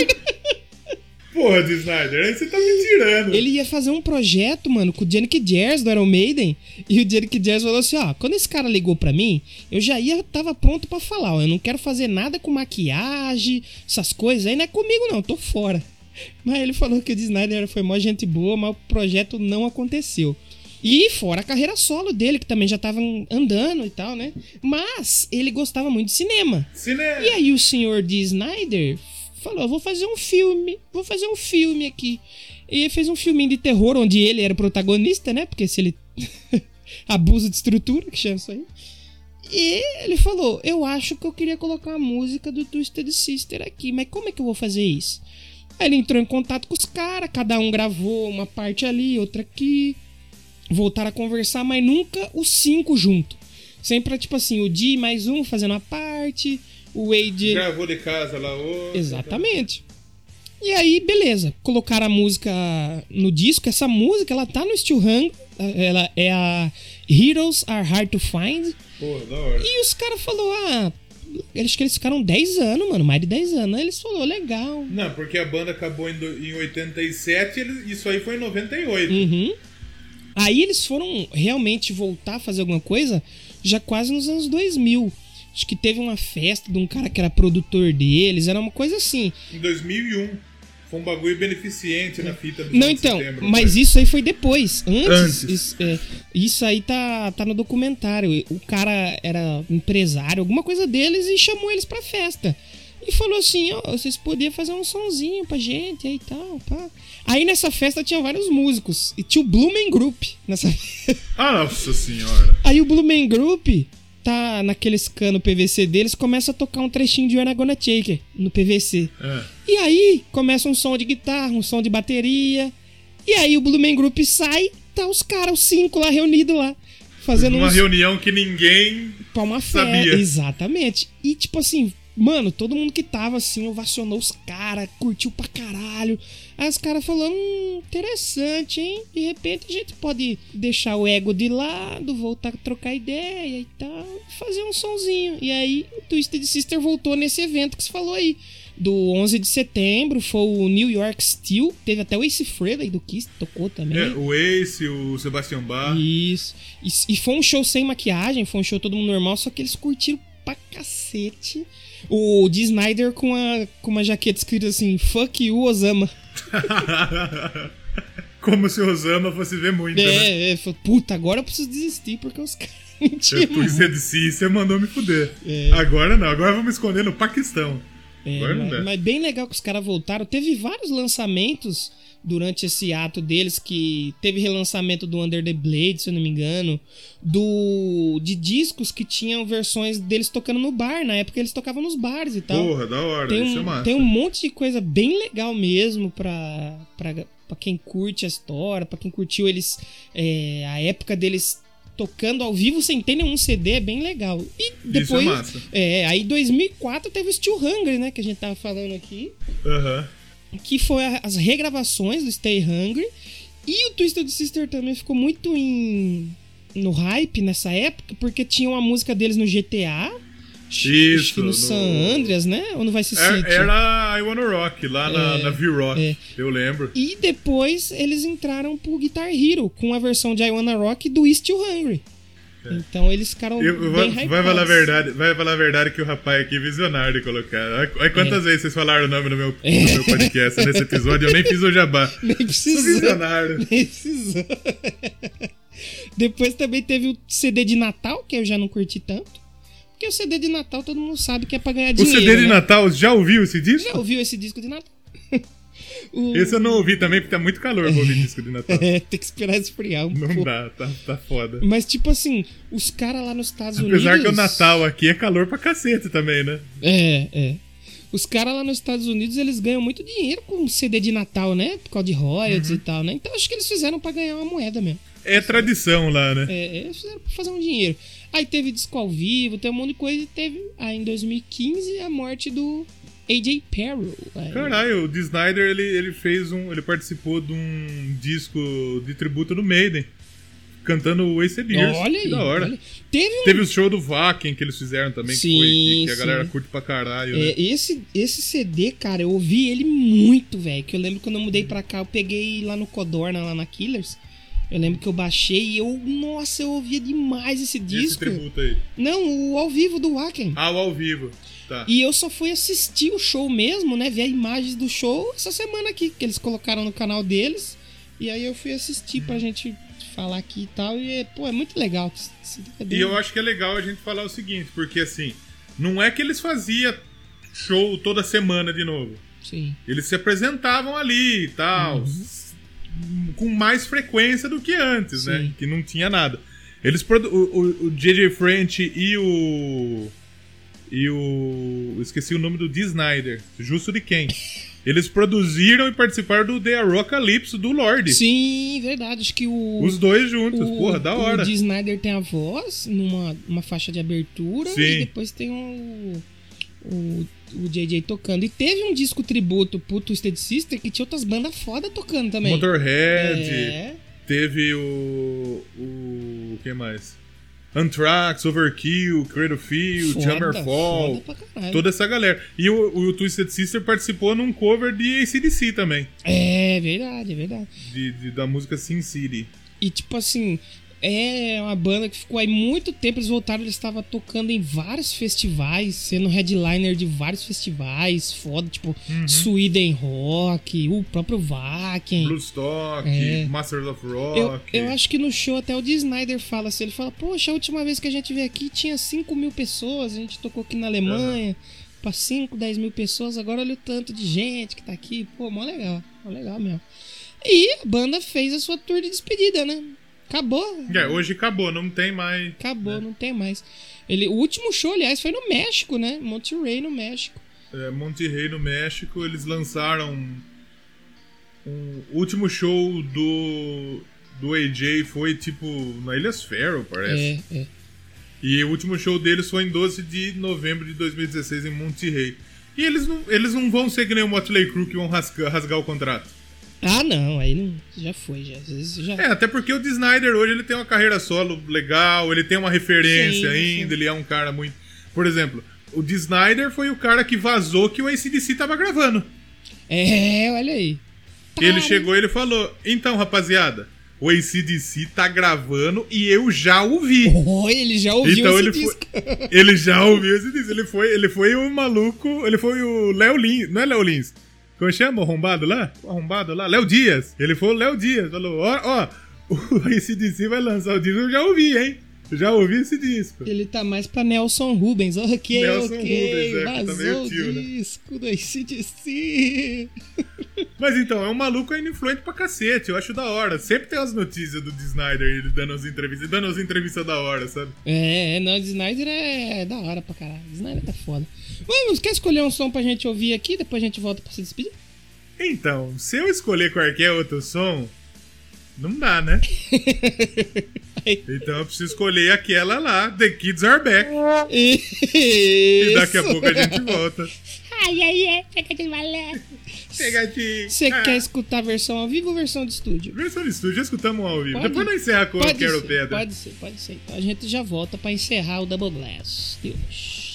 Porra, de Snyder, aí você tá me tirando. Ele ia fazer um projeto, mano, com o Janik Jers do Iron Maiden. E o Janik Jers falou assim: ó, quando esse cara ligou pra mim, eu já ia, tava pronto pra falar, ó, eu não quero fazer nada com maquiagem, essas coisas aí, não é comigo não, eu tô fora. Mas ele falou que o. Snyder foi mó gente boa, mas o projeto não aconteceu. E fora a carreira solo dele, que também já tava andando e tal, né? Mas ele gostava muito de cinema. Cinema. E aí o senhor D. Snyder falou: vou fazer um filme, vou fazer um filme aqui. E fez um filminho de terror onde ele era o protagonista, né? Porque se ele. abuso de estrutura, que chama isso aí. E ele falou: Eu acho que eu queria colocar a música do Twisted Sister aqui, mas como é que eu vou fazer isso? Aí ele entrou em contato com os caras, cada um gravou uma parte ali, outra aqui. Voltaram a conversar, mas nunca os cinco junto. Sempre, tipo assim, o Di mais um fazendo uma parte, o Wade. Gravou de casa lá outro. Exatamente. E aí, beleza. Colocaram a música no disco. Essa música, ela tá no Steel Hang. Ela é a Heroes Are Hard to Find. Porra, da hora. E os caras falaram, ah... Acho que eles ficaram 10 anos, mano. Mais de 10 anos. Aí eles falaram, legal. Não, porque a banda acabou em, do- em 87 ele- isso aí foi em 98. Uhum. Aí eles foram realmente voltar a fazer alguma coisa já quase nos anos 2000. Acho que teve uma festa de um cara que era produtor deles. Era uma coisa assim. Em 2001. Foi um bagulho beneficente na fita do Não, 7 de então, setembro, mas né? isso aí foi depois. Antes, Antes. Isso, é, isso aí tá, tá no documentário. O cara era empresário, alguma coisa deles, e chamou eles pra festa. E falou assim: ó, vocês podiam fazer um sonzinho pra gente aí e tal, pá. Aí nessa festa tinha vários músicos. E tinha o Blumen Group nessa Ah, nossa senhora. Aí o Blumen Group tá naqueles cano PVC deles, começa a tocar um trechinho de You're Gonna Take no PVC. É. E aí começa um som de guitarra, um som de bateria. E aí o Blumen Group sai, tá os caras, os cinco lá reunidos lá. Fazendo Uma uns- reunião que ninguém pra uma sabia. Exatamente. E tipo assim, mano, todo mundo que tava assim ovacionou os caras, curtiu pra caralho. Aí os caras falaram, hum, interessante, hein? De repente a gente pode deixar o ego de lado, voltar a trocar ideia e tal, fazer um sonzinho. E aí o Twisted Sister voltou nesse evento que você falou aí. Do 11 de setembro, foi o New York Steel. Teve até o Ace Frehley do Kiss, tocou também. É, o Ace, o Sebastian Bach. Isso. E, e foi um show sem maquiagem, foi um show todo mundo normal, só que eles curtiram pra cacete. O Dee Snyder com, a, com uma jaqueta escrita assim: Fuck you, Osama. Como se o Osama fosse ver muito, né? É, é, falou, puta, agora eu preciso desistir porque os caras Eu tinham. Twisted Sister mandou me fuder. É. Agora não, agora vamos esconder no Paquistão. É, mas, mas bem legal que os caras voltaram. Teve vários lançamentos durante esse ato deles que teve relançamento do Under the Blade, se eu não me engano, do de discos que tinham versões deles tocando no bar, na época eles tocavam nos bares e tal. Porra, da hora, tem isso um, é massa. tem um monte de coisa bem legal mesmo pra, pra, pra quem curte a história, pra quem curtiu eles é, a época deles tocando ao vivo sem ter nenhum CD, é bem legal. E depois, massa. é, aí 2004 teve o Steel Hungry, né, que a gente tava falando aqui, Aham. que foi a- as regravações do Stay Hungry. E o Twisted Sister também ficou muito em no hype nessa época, porque tinha uma música deles no GTA. Isso, acho que no, no- San Andreas, né? Ou no Vice Era, City? era I Wanna Rock, lá na, É, na V-Rock. é. Eu lembro. E depois eles entraram pro Guitar Hero com a versão de I Wanna Rock do Still Hungry. Então eles ficaram Eu- bem vai, hypados. vai falar a verdade, vai falar a verdade que o rapaz aqui é visionário colocar. Olha quantas vezes vocês falaram o nome no meu, meu podcast nesse episódio, eu nem fiz o jabá. Nem Sou precisou. visionário. Nem precisou. Depois também teve o CD de Natal, que eu já não curti tanto. Porque o CD de Natal todo mundo sabe que é pra ganhar O dinheiro. CD de né? Natal, já ouviu esse disco? Já ouviu esse disco de Natal? O- Esse eu não ouvi também, porque tá muito calor pra ouvir disco de Natal. É, tem que esperar esfriar um Não pouco. dá, tá, tá foda. Mas, tipo assim, os caras lá nos Estados Apesar Unidos. que o Natal aqui é calor pra cacete também, né? É, é. Os caras lá nos Estados Unidos, eles ganham muito dinheiro com CD de Natal, né? Por causa de royalties Uhum. e tal, né? Então acho que eles fizeram pra ganhar uma moeda mesmo. É tradição lá, né? É, eles fizeram pra fazer um dinheiro. Aí teve disco ao vivo, tem um monte de coisa e teve, aí em 2015, a morte do AJ Perro. Caralho, o Dee Snyder, ele, ele fez um. Ele participou de um disco de tributo do Maiden. Cantando o Ace Years. Olha que aí, da hora. olha. Teve um Teve o show do Vaken que eles fizeram também, que, Sim, foi, que, que a galera curte pra caralho. É, né? esse, esse CD, cara, eu ouvi ele muito, velho. Que eu lembro quando eu mudei pra cá, eu peguei lá no Codorna, lá na Killers. Eu lembro que eu baixei e eu, nossa, eu ouvia demais esse Esse disco. tributo aí. Não, o ao vivo do Wacken. Ah, o ao vivo. Tá. E eu só fui assistir o show mesmo, né? Ver imagens do show essa semana aqui, que eles colocaram no canal deles. E aí eu fui assistir pra gente falar aqui e tal. E, é, pô, é muito legal. Esse é bem- E eu acho que é legal a gente falar o seguinte, porque assim, não é que eles faziam show toda semana de novo. Sim. Eles se apresentavam ali e tal, Uhum. Com mais frequência do que antes, né? Sim. Que não tinha nada. Eles produ o, o, o JJ French e o e o esqueci o nome do Dee Snyder, justo de quem? Eles produziram e participaram do The Arocalypse do Lorde. Sim, verdade. Acho que o. Os dois juntos, o, porra, da hora. O Dee Snyder tem a voz numa uma faixa de abertura Sim. e depois tem o, o, o JJ tocando. E teve um disco tributo pro Twisted Sister que tinha outras bandas foda tocando também. Motorhead, É. teve o. O. que mais? Anthrax, Overkill, Field, Foda, Hammerfall, toda essa galera. E o, o Twisted Sister participou num cover de ACDC também, É verdade, é verdade. de, de- da música Sin City. E tipo assim, é uma banda que ficou aí muito tempo. Eles voltaram, eles estavam tocando em vários festivais, sendo headliner de vários festivais, foda, tipo Uhum. Sweden Rock, o próprio Wacken. Bluestock, É. Masters of Eu, Rock. eu acho que no show até o Dee Snyder fala assim, ele fala, poxa, a última vez que a gente veio aqui tinha 5 mil pessoas, a gente tocou aqui na Alemanha pra 5, 10 mil pessoas, agora olha o tanto de gente que tá aqui, pô, mó legal, mó legal mesmo. E a banda fez a sua tour de despedida, né? Acabou. É, hoje acabou, não tem mais. Acabou, não tem mais. Ele, o último show, aliás, foi no México, né? Monterrey, no México. É, Monterrey, no México, eles lançaram. Um, o último show do. Do AJ foi tipo na Ilhas Faroe, parece. É, é. E o último show deles foi em 12 de novembro de 2016 em Monterrey. E eles não, eles não vão ser que nem o Motley Crue que vão rasgar, rasgar o contrato. Ah, não, aí não. Já foi, já. Já. É, até porque o D. Snyder hoje ele tem uma carreira solo legal, ele tem uma referência Sim, ainda, sim. ele é um cara muito. Por exemplo, o D. Snyder foi o cara que vazou que o ACDC tava gravando. É, olha aí. Ele chegou e ele falou: Então, rapaziada, o ACDC tá gravando e eu já ouvi. Oi, ele já ouviu Então esse ele disco. foi, ele já ouviu esse disco. Ele foi, ele foi o maluco, ele foi o Léo Lins, não é Léo Lins? Como chama o arrombado lá? O arrombado lá? Léo Dias. Ele foi o Léo Dias. Falou: Ó, ó, o ACDC vai lançar o disco, eu já ouvi, hein? Já ouvi esse disco. Ele tá mais pra Nelson Rubens. Ok, Nelson ok. Rubens, é, que tá vazou meio o tio, né? disco do ACDC. Mas então, é um maluco ainda influente pra cacete, eu acho da hora. Sempre tem as notícias do D. Snyder, ele dando as entrevistas, dando as entrevistas da hora, sabe? É, não, o Snyder é da hora pra caralho. O Snyder tá foda. Vamos, quer escolher um som pra gente ouvir aqui? Depois a gente volta pra se despedir? Então, se eu escolher qualquer outro som, não dá, né? então eu preciso escolher aquela lá, The Kids Are Back. E daqui a pouco a gente volta. Ai, ai, ai, pega de malé. Pegadinha. Você Ah. quer escutar a versão ao vivo ou versão de estúdio? Versão de estúdio, já escutamos ao vivo. Pode- Depois não encerra com o ser, Pedra. Pode ser, pode ser. Então a gente já volta pra encerrar o Double Glass. Deus.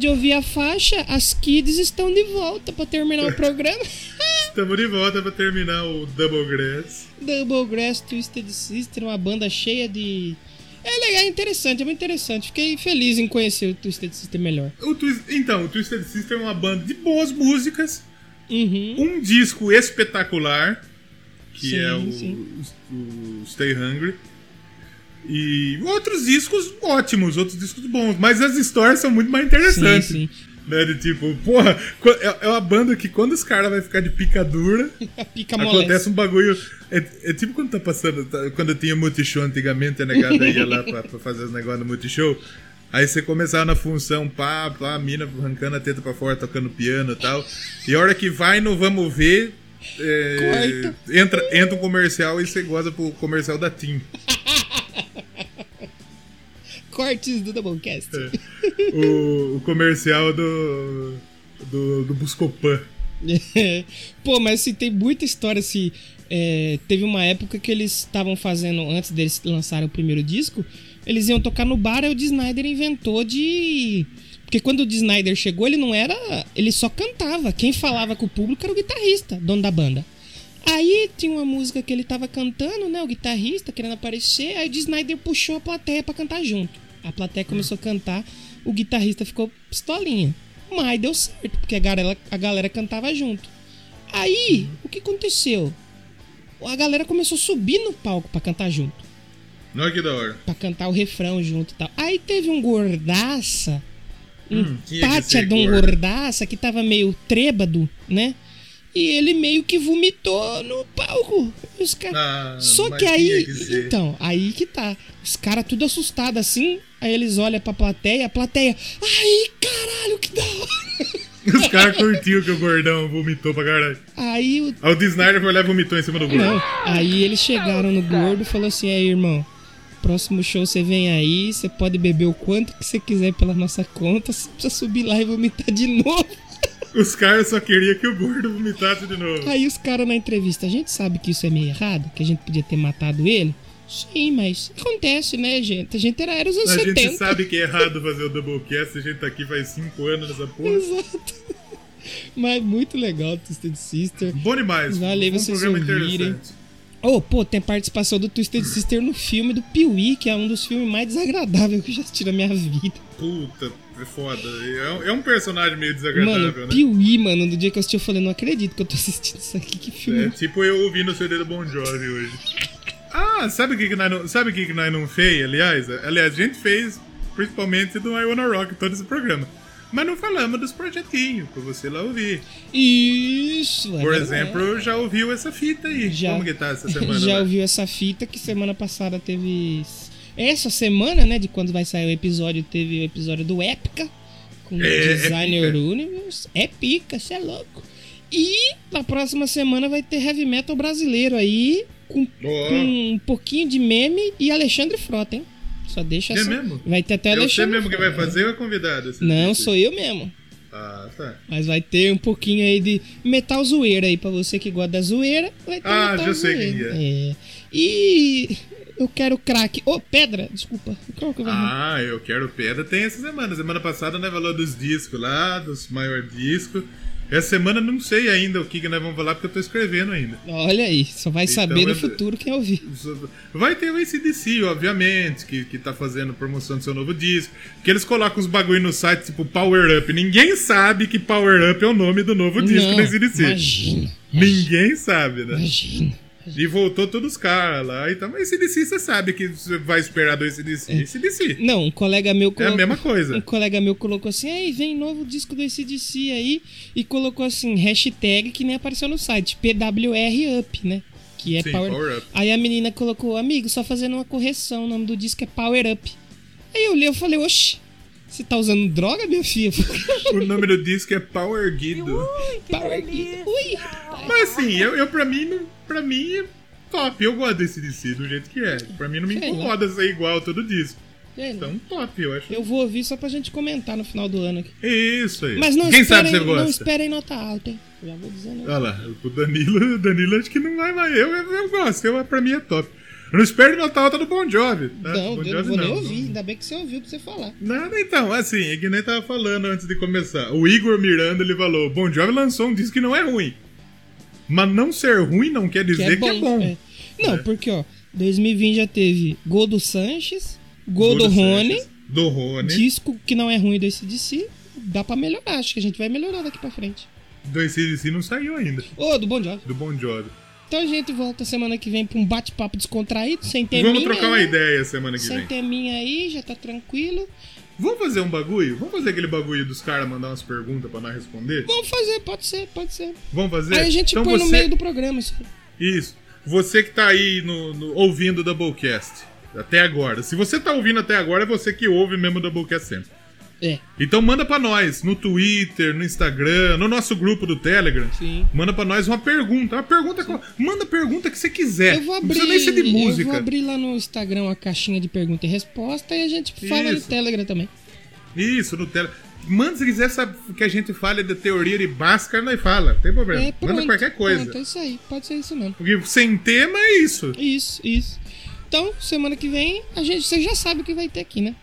De ouvir a faixa, as kids estão de volta pra terminar o programa. Estamos de volta pra terminar o Double Grass. Double Grass Twisted Sister, uma banda cheia de É legal, é interessante, é muito interessante. Fiquei feliz em conhecer o Twisted Sister melhor. O Twist- Então, o Twisted Sister é uma banda de boas músicas, Uhum. um disco espetacular, que Sim, é o, sim. o Stay Hungry. E outros discos ótimos, outros discos bons, mas as histórias são muito mais interessantes. Sim, Né, de tipo, porra, é é uma banda que quando os caras vão ficar de pica dura, Pica acontece um bagulho. É, é tipo quando tá passando. tá- quando tinha Multishow antigamente, a negada ia lá pra, pra fazer os negócios no Multishow. Aí você começava na função, pá, pá, a mina arrancando a teta pra fora, tocando piano e tal. E a hora que vai no Vamos Ver, é, entra, entra um comercial e você goza pro comercial da TIM. Cortes do Doublecast. O, o comercial do. do, do Buscopan. Pô, mas assim, tem muita história assim. é, teve uma época que eles estavam fazendo, antes deles lançarem o primeiro disco, eles iam tocar no bar, aí o D. Snyder inventou de. Porque quando o D. Snyder chegou, ele não era. Ele só cantava. Quem falava com o público era o guitarrista, dono da banda. Aí tinha uma música que ele tava cantando, né? O guitarrista querendo aparecer. Aí o D. Snyder puxou a plateia pra cantar junto. A plateia começou a cantar, o guitarrista ficou pistolinha. Mas deu certo, porque a galera, a galera cantava junto. Aí, o que aconteceu? A galera começou a subir no palco pra cantar junto. Olha que da hora. Pra cantar o refrão junto e tal. Aí teve um gordaça. Um Hum, de um gordo. gordaça que tava meio trêbado, né? E ele meio que vomitou no palco. Os cara... Ah, Só que aí. tinha que então, aí que tá. Os caras tudo assustados assim. Aí eles olham pra plateia, a plateia. Ai, caralho, que da hora! Os caras curtiram que o gordão vomitou pra caralho. Aí o Aí o D. Snyder foi lá e vomitou em cima do gordo. Não. Aí eles chegaram no gordo e falou assim: aí, irmão, próximo show você vem aí, você pode beber o quanto que você quiser pela nossa conta, você precisa subir lá e vomitar de novo. Os caras só queriam que o gordo vomitasse de novo. Aí os caras na entrevista, a gente sabe que isso é meio errado, que a gente podia ter matado ele. Sim, mas acontece, né, gente? A gente era, era os anos A 70. gente sabe que é errado fazer o Doublecast, a gente tá aqui faz 5 anos nessa porra. Exato. Mas muito legal, Twisted Sister. Bom demais. Valeu um vocês ouvirem. Oh, pô, tem participação do Twisted Sister no filme do Piuí, que é um dos filmes mais desagradáveis que eu já assisti na minha vida. Puta, é foda. É um- é um personagem meio desagradável, Mano, né? Piuí, mano, no dia que eu assisti, eu falei, não acredito que eu tô assistindo isso aqui, que filme. É tipo eu ouvindo o CD do Bon Jovi hoje. Ah, sabe o que, que nós não. Sabe o que, que nós não fez, aliás? Aliás, a gente fez principalmente do I Wanna Rock todo esse programa. Mas não falamos dos projetinhos, pra você lá ouvir. Isso, é Por exemplo, já ouviu essa fita aí. Já. Como que tá essa semana? Já né? ouviu essa fita que semana passada teve. Essa semana, né? De quando vai sair o episódio, teve o episódio do Épica. Com o É, é Designer. Universe. É pica, cê é louco. E na próxima semana vai ter heavy metal brasileiro aí. Com, com um pouquinho de meme e Alexandre Frota, hein? Só deixa É mesmo? Vai ter até É você Alexandre mesmo que vai fazer ou é convidado? esse Não, sou eu mesmo. Ah, tá. Mas vai ter um pouquinho aí de metal zoeira aí pra você que gosta da zoeira. Vai ter Ah, metal já sei quem zoeira. é. É. E eu quero crack. Ô, pedra, desculpa. Qual que eu vou Ah, eu quero pedra. Tem essa semana. Semana passada nós falou dos discos lá, dos maior discos. Essa semana não sei ainda o que, que nós vamos falar, porque eu tô escrevendo ainda. Olha aí, só vai Então, saber no é- futuro quem ouvir. Vai ter o ACDC, obviamente, que, que tá fazendo promoção do seu novo disco. Que eles colocam os bagulho no site, tipo Power Up. Ninguém sabe que Power Up é o nome do novo disco Não, do ACDC. imagina. Ninguém sabe, né? Imagina. E voltou todos os caras lá. Então, mas ACDC você sabe que você vai esperar do ACDC. ACDC. Não, um colega meu É a colocou. mesma coisa. Um colega meu colocou assim: aí vem novo disco do ACDC aí. E colocou assim, hashtag que nem apareceu no site, PWR Up, né? Que é Sim, Power... Power Up. Aí a menina colocou, amigo, só fazendo uma correção, o nome do disco é Power Up. Aí eu li, eu falei, oxe, você tá usando droga, minha filha? O nome do disco é Power Guido. Power Up. Ui! Mas assim, eu, eu pra mim, não- pra mim é top. Eu gosto desse DC do jeito que é. Pra mim não me incomoda ser igual todo disco. Então, top, eu acho. Eu vou ouvir só pra gente comentar no final do ano aqui. Isso aí. Mas não Quem sabe esperem, você não gosta? esperem nota alta, hein? Já vou dizendo. Olha lá, o Danilo, o Danilo acho que não vai mais. Eu, eu, eu gosto, eu, pra mim é top. Eu não espero nota alta do Bon Jovi. Tá? Não, bon eu não Jovi vou nem ouvir. Ainda bem que você ouviu pra você falar. Nada, então, assim, é que nem tava falando antes de começar. O Igor Miranda, ele falou, Bon Jovi lançou um disco que não é ruim. Mas não ser ruim não quer dizer que é bom. é. Não, porque, ó, 2020 já teve Gol do Sanches, Gol do Gol do Rony. Sanches. Do Rony. Disco que não é ruim do ACDC. Dá pra melhorar. Acho que a gente vai melhorar daqui pra frente. Do ACDC não saiu ainda. Ô, do Bon Jovi. Do Bon Jovi. Então a gente volta semana que vem pra um bate-papo descontraído, sem ter Vamos trocar uma ideia semana que Sem vem. teminha aí, já tá tranquilo. Vamos fazer um bagulho? Vamos fazer aquele bagulho dos caras mandar umas perguntas pra nós responder? Vamos fazer, pode ser, pode ser. Vamos fazer? Aí a gente Então põe no você- meio do programa isso. Isso. Você que tá aí no, no- ouvindo o Doublecast até agora. Se você tá ouvindo até agora, é você que ouve mesmo o Doublecast sempre. É. Então manda pra nós no Twitter, no Instagram, no nosso grupo do Telegram. Sim. Manda pra nós uma pergunta. Uma pergunta. Manda a pergunta que você quiser. Eu vou Não abrir, precisa nem ser de eu música. vou abrir lá no Instagram a caixinha de pergunta e resposta e a gente fala no Isso. Telegram também. Isso, no Telegram. Manda se quiser saber que a gente fale da teoria de Bhaskara, nós fala. Não tem problema. É, pronto, Manda qualquer coisa. Pronto, é isso aí, pode ser isso mesmo. Porque sem tema é isso. Isso, isso. Então, semana que vem, a gente, você já sabe o que vai ter aqui, né?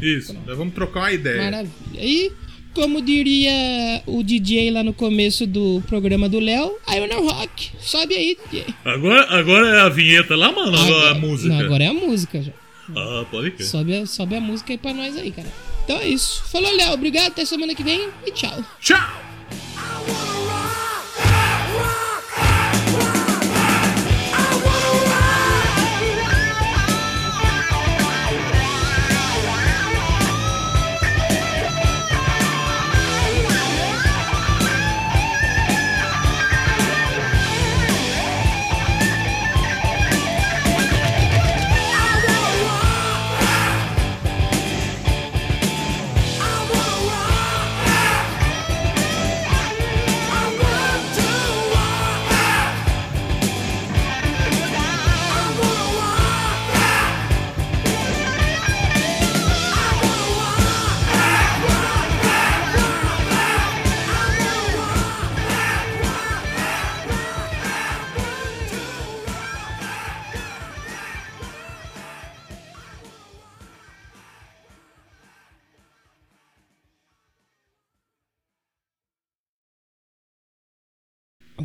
Isso. Nós vamos trocar uma ideia. Maravilha. E, como diria o DJ lá no começo do programa do Léo, I wanna rock. Sobe aí, DJ. Agora, agora é a vinheta lá, mano? Agora, a música. Não, agora é a música já. Ah, pode crer. Sobe a, sobe a música aí pra nós aí, cara. Então é isso. Falou, Léo. Obrigado. Até semana que vem e tchau. Tchau!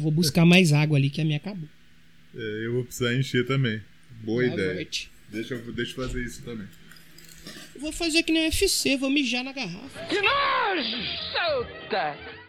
Vou buscar mais água ali que a minha acabou. É, eu vou precisar encher também. Boa Boa ideia. noite. Deixa eu, deixa eu fazer isso também. Eu vou fazer que nem UFC, vou mijar na garrafa. Que nojo! Solta!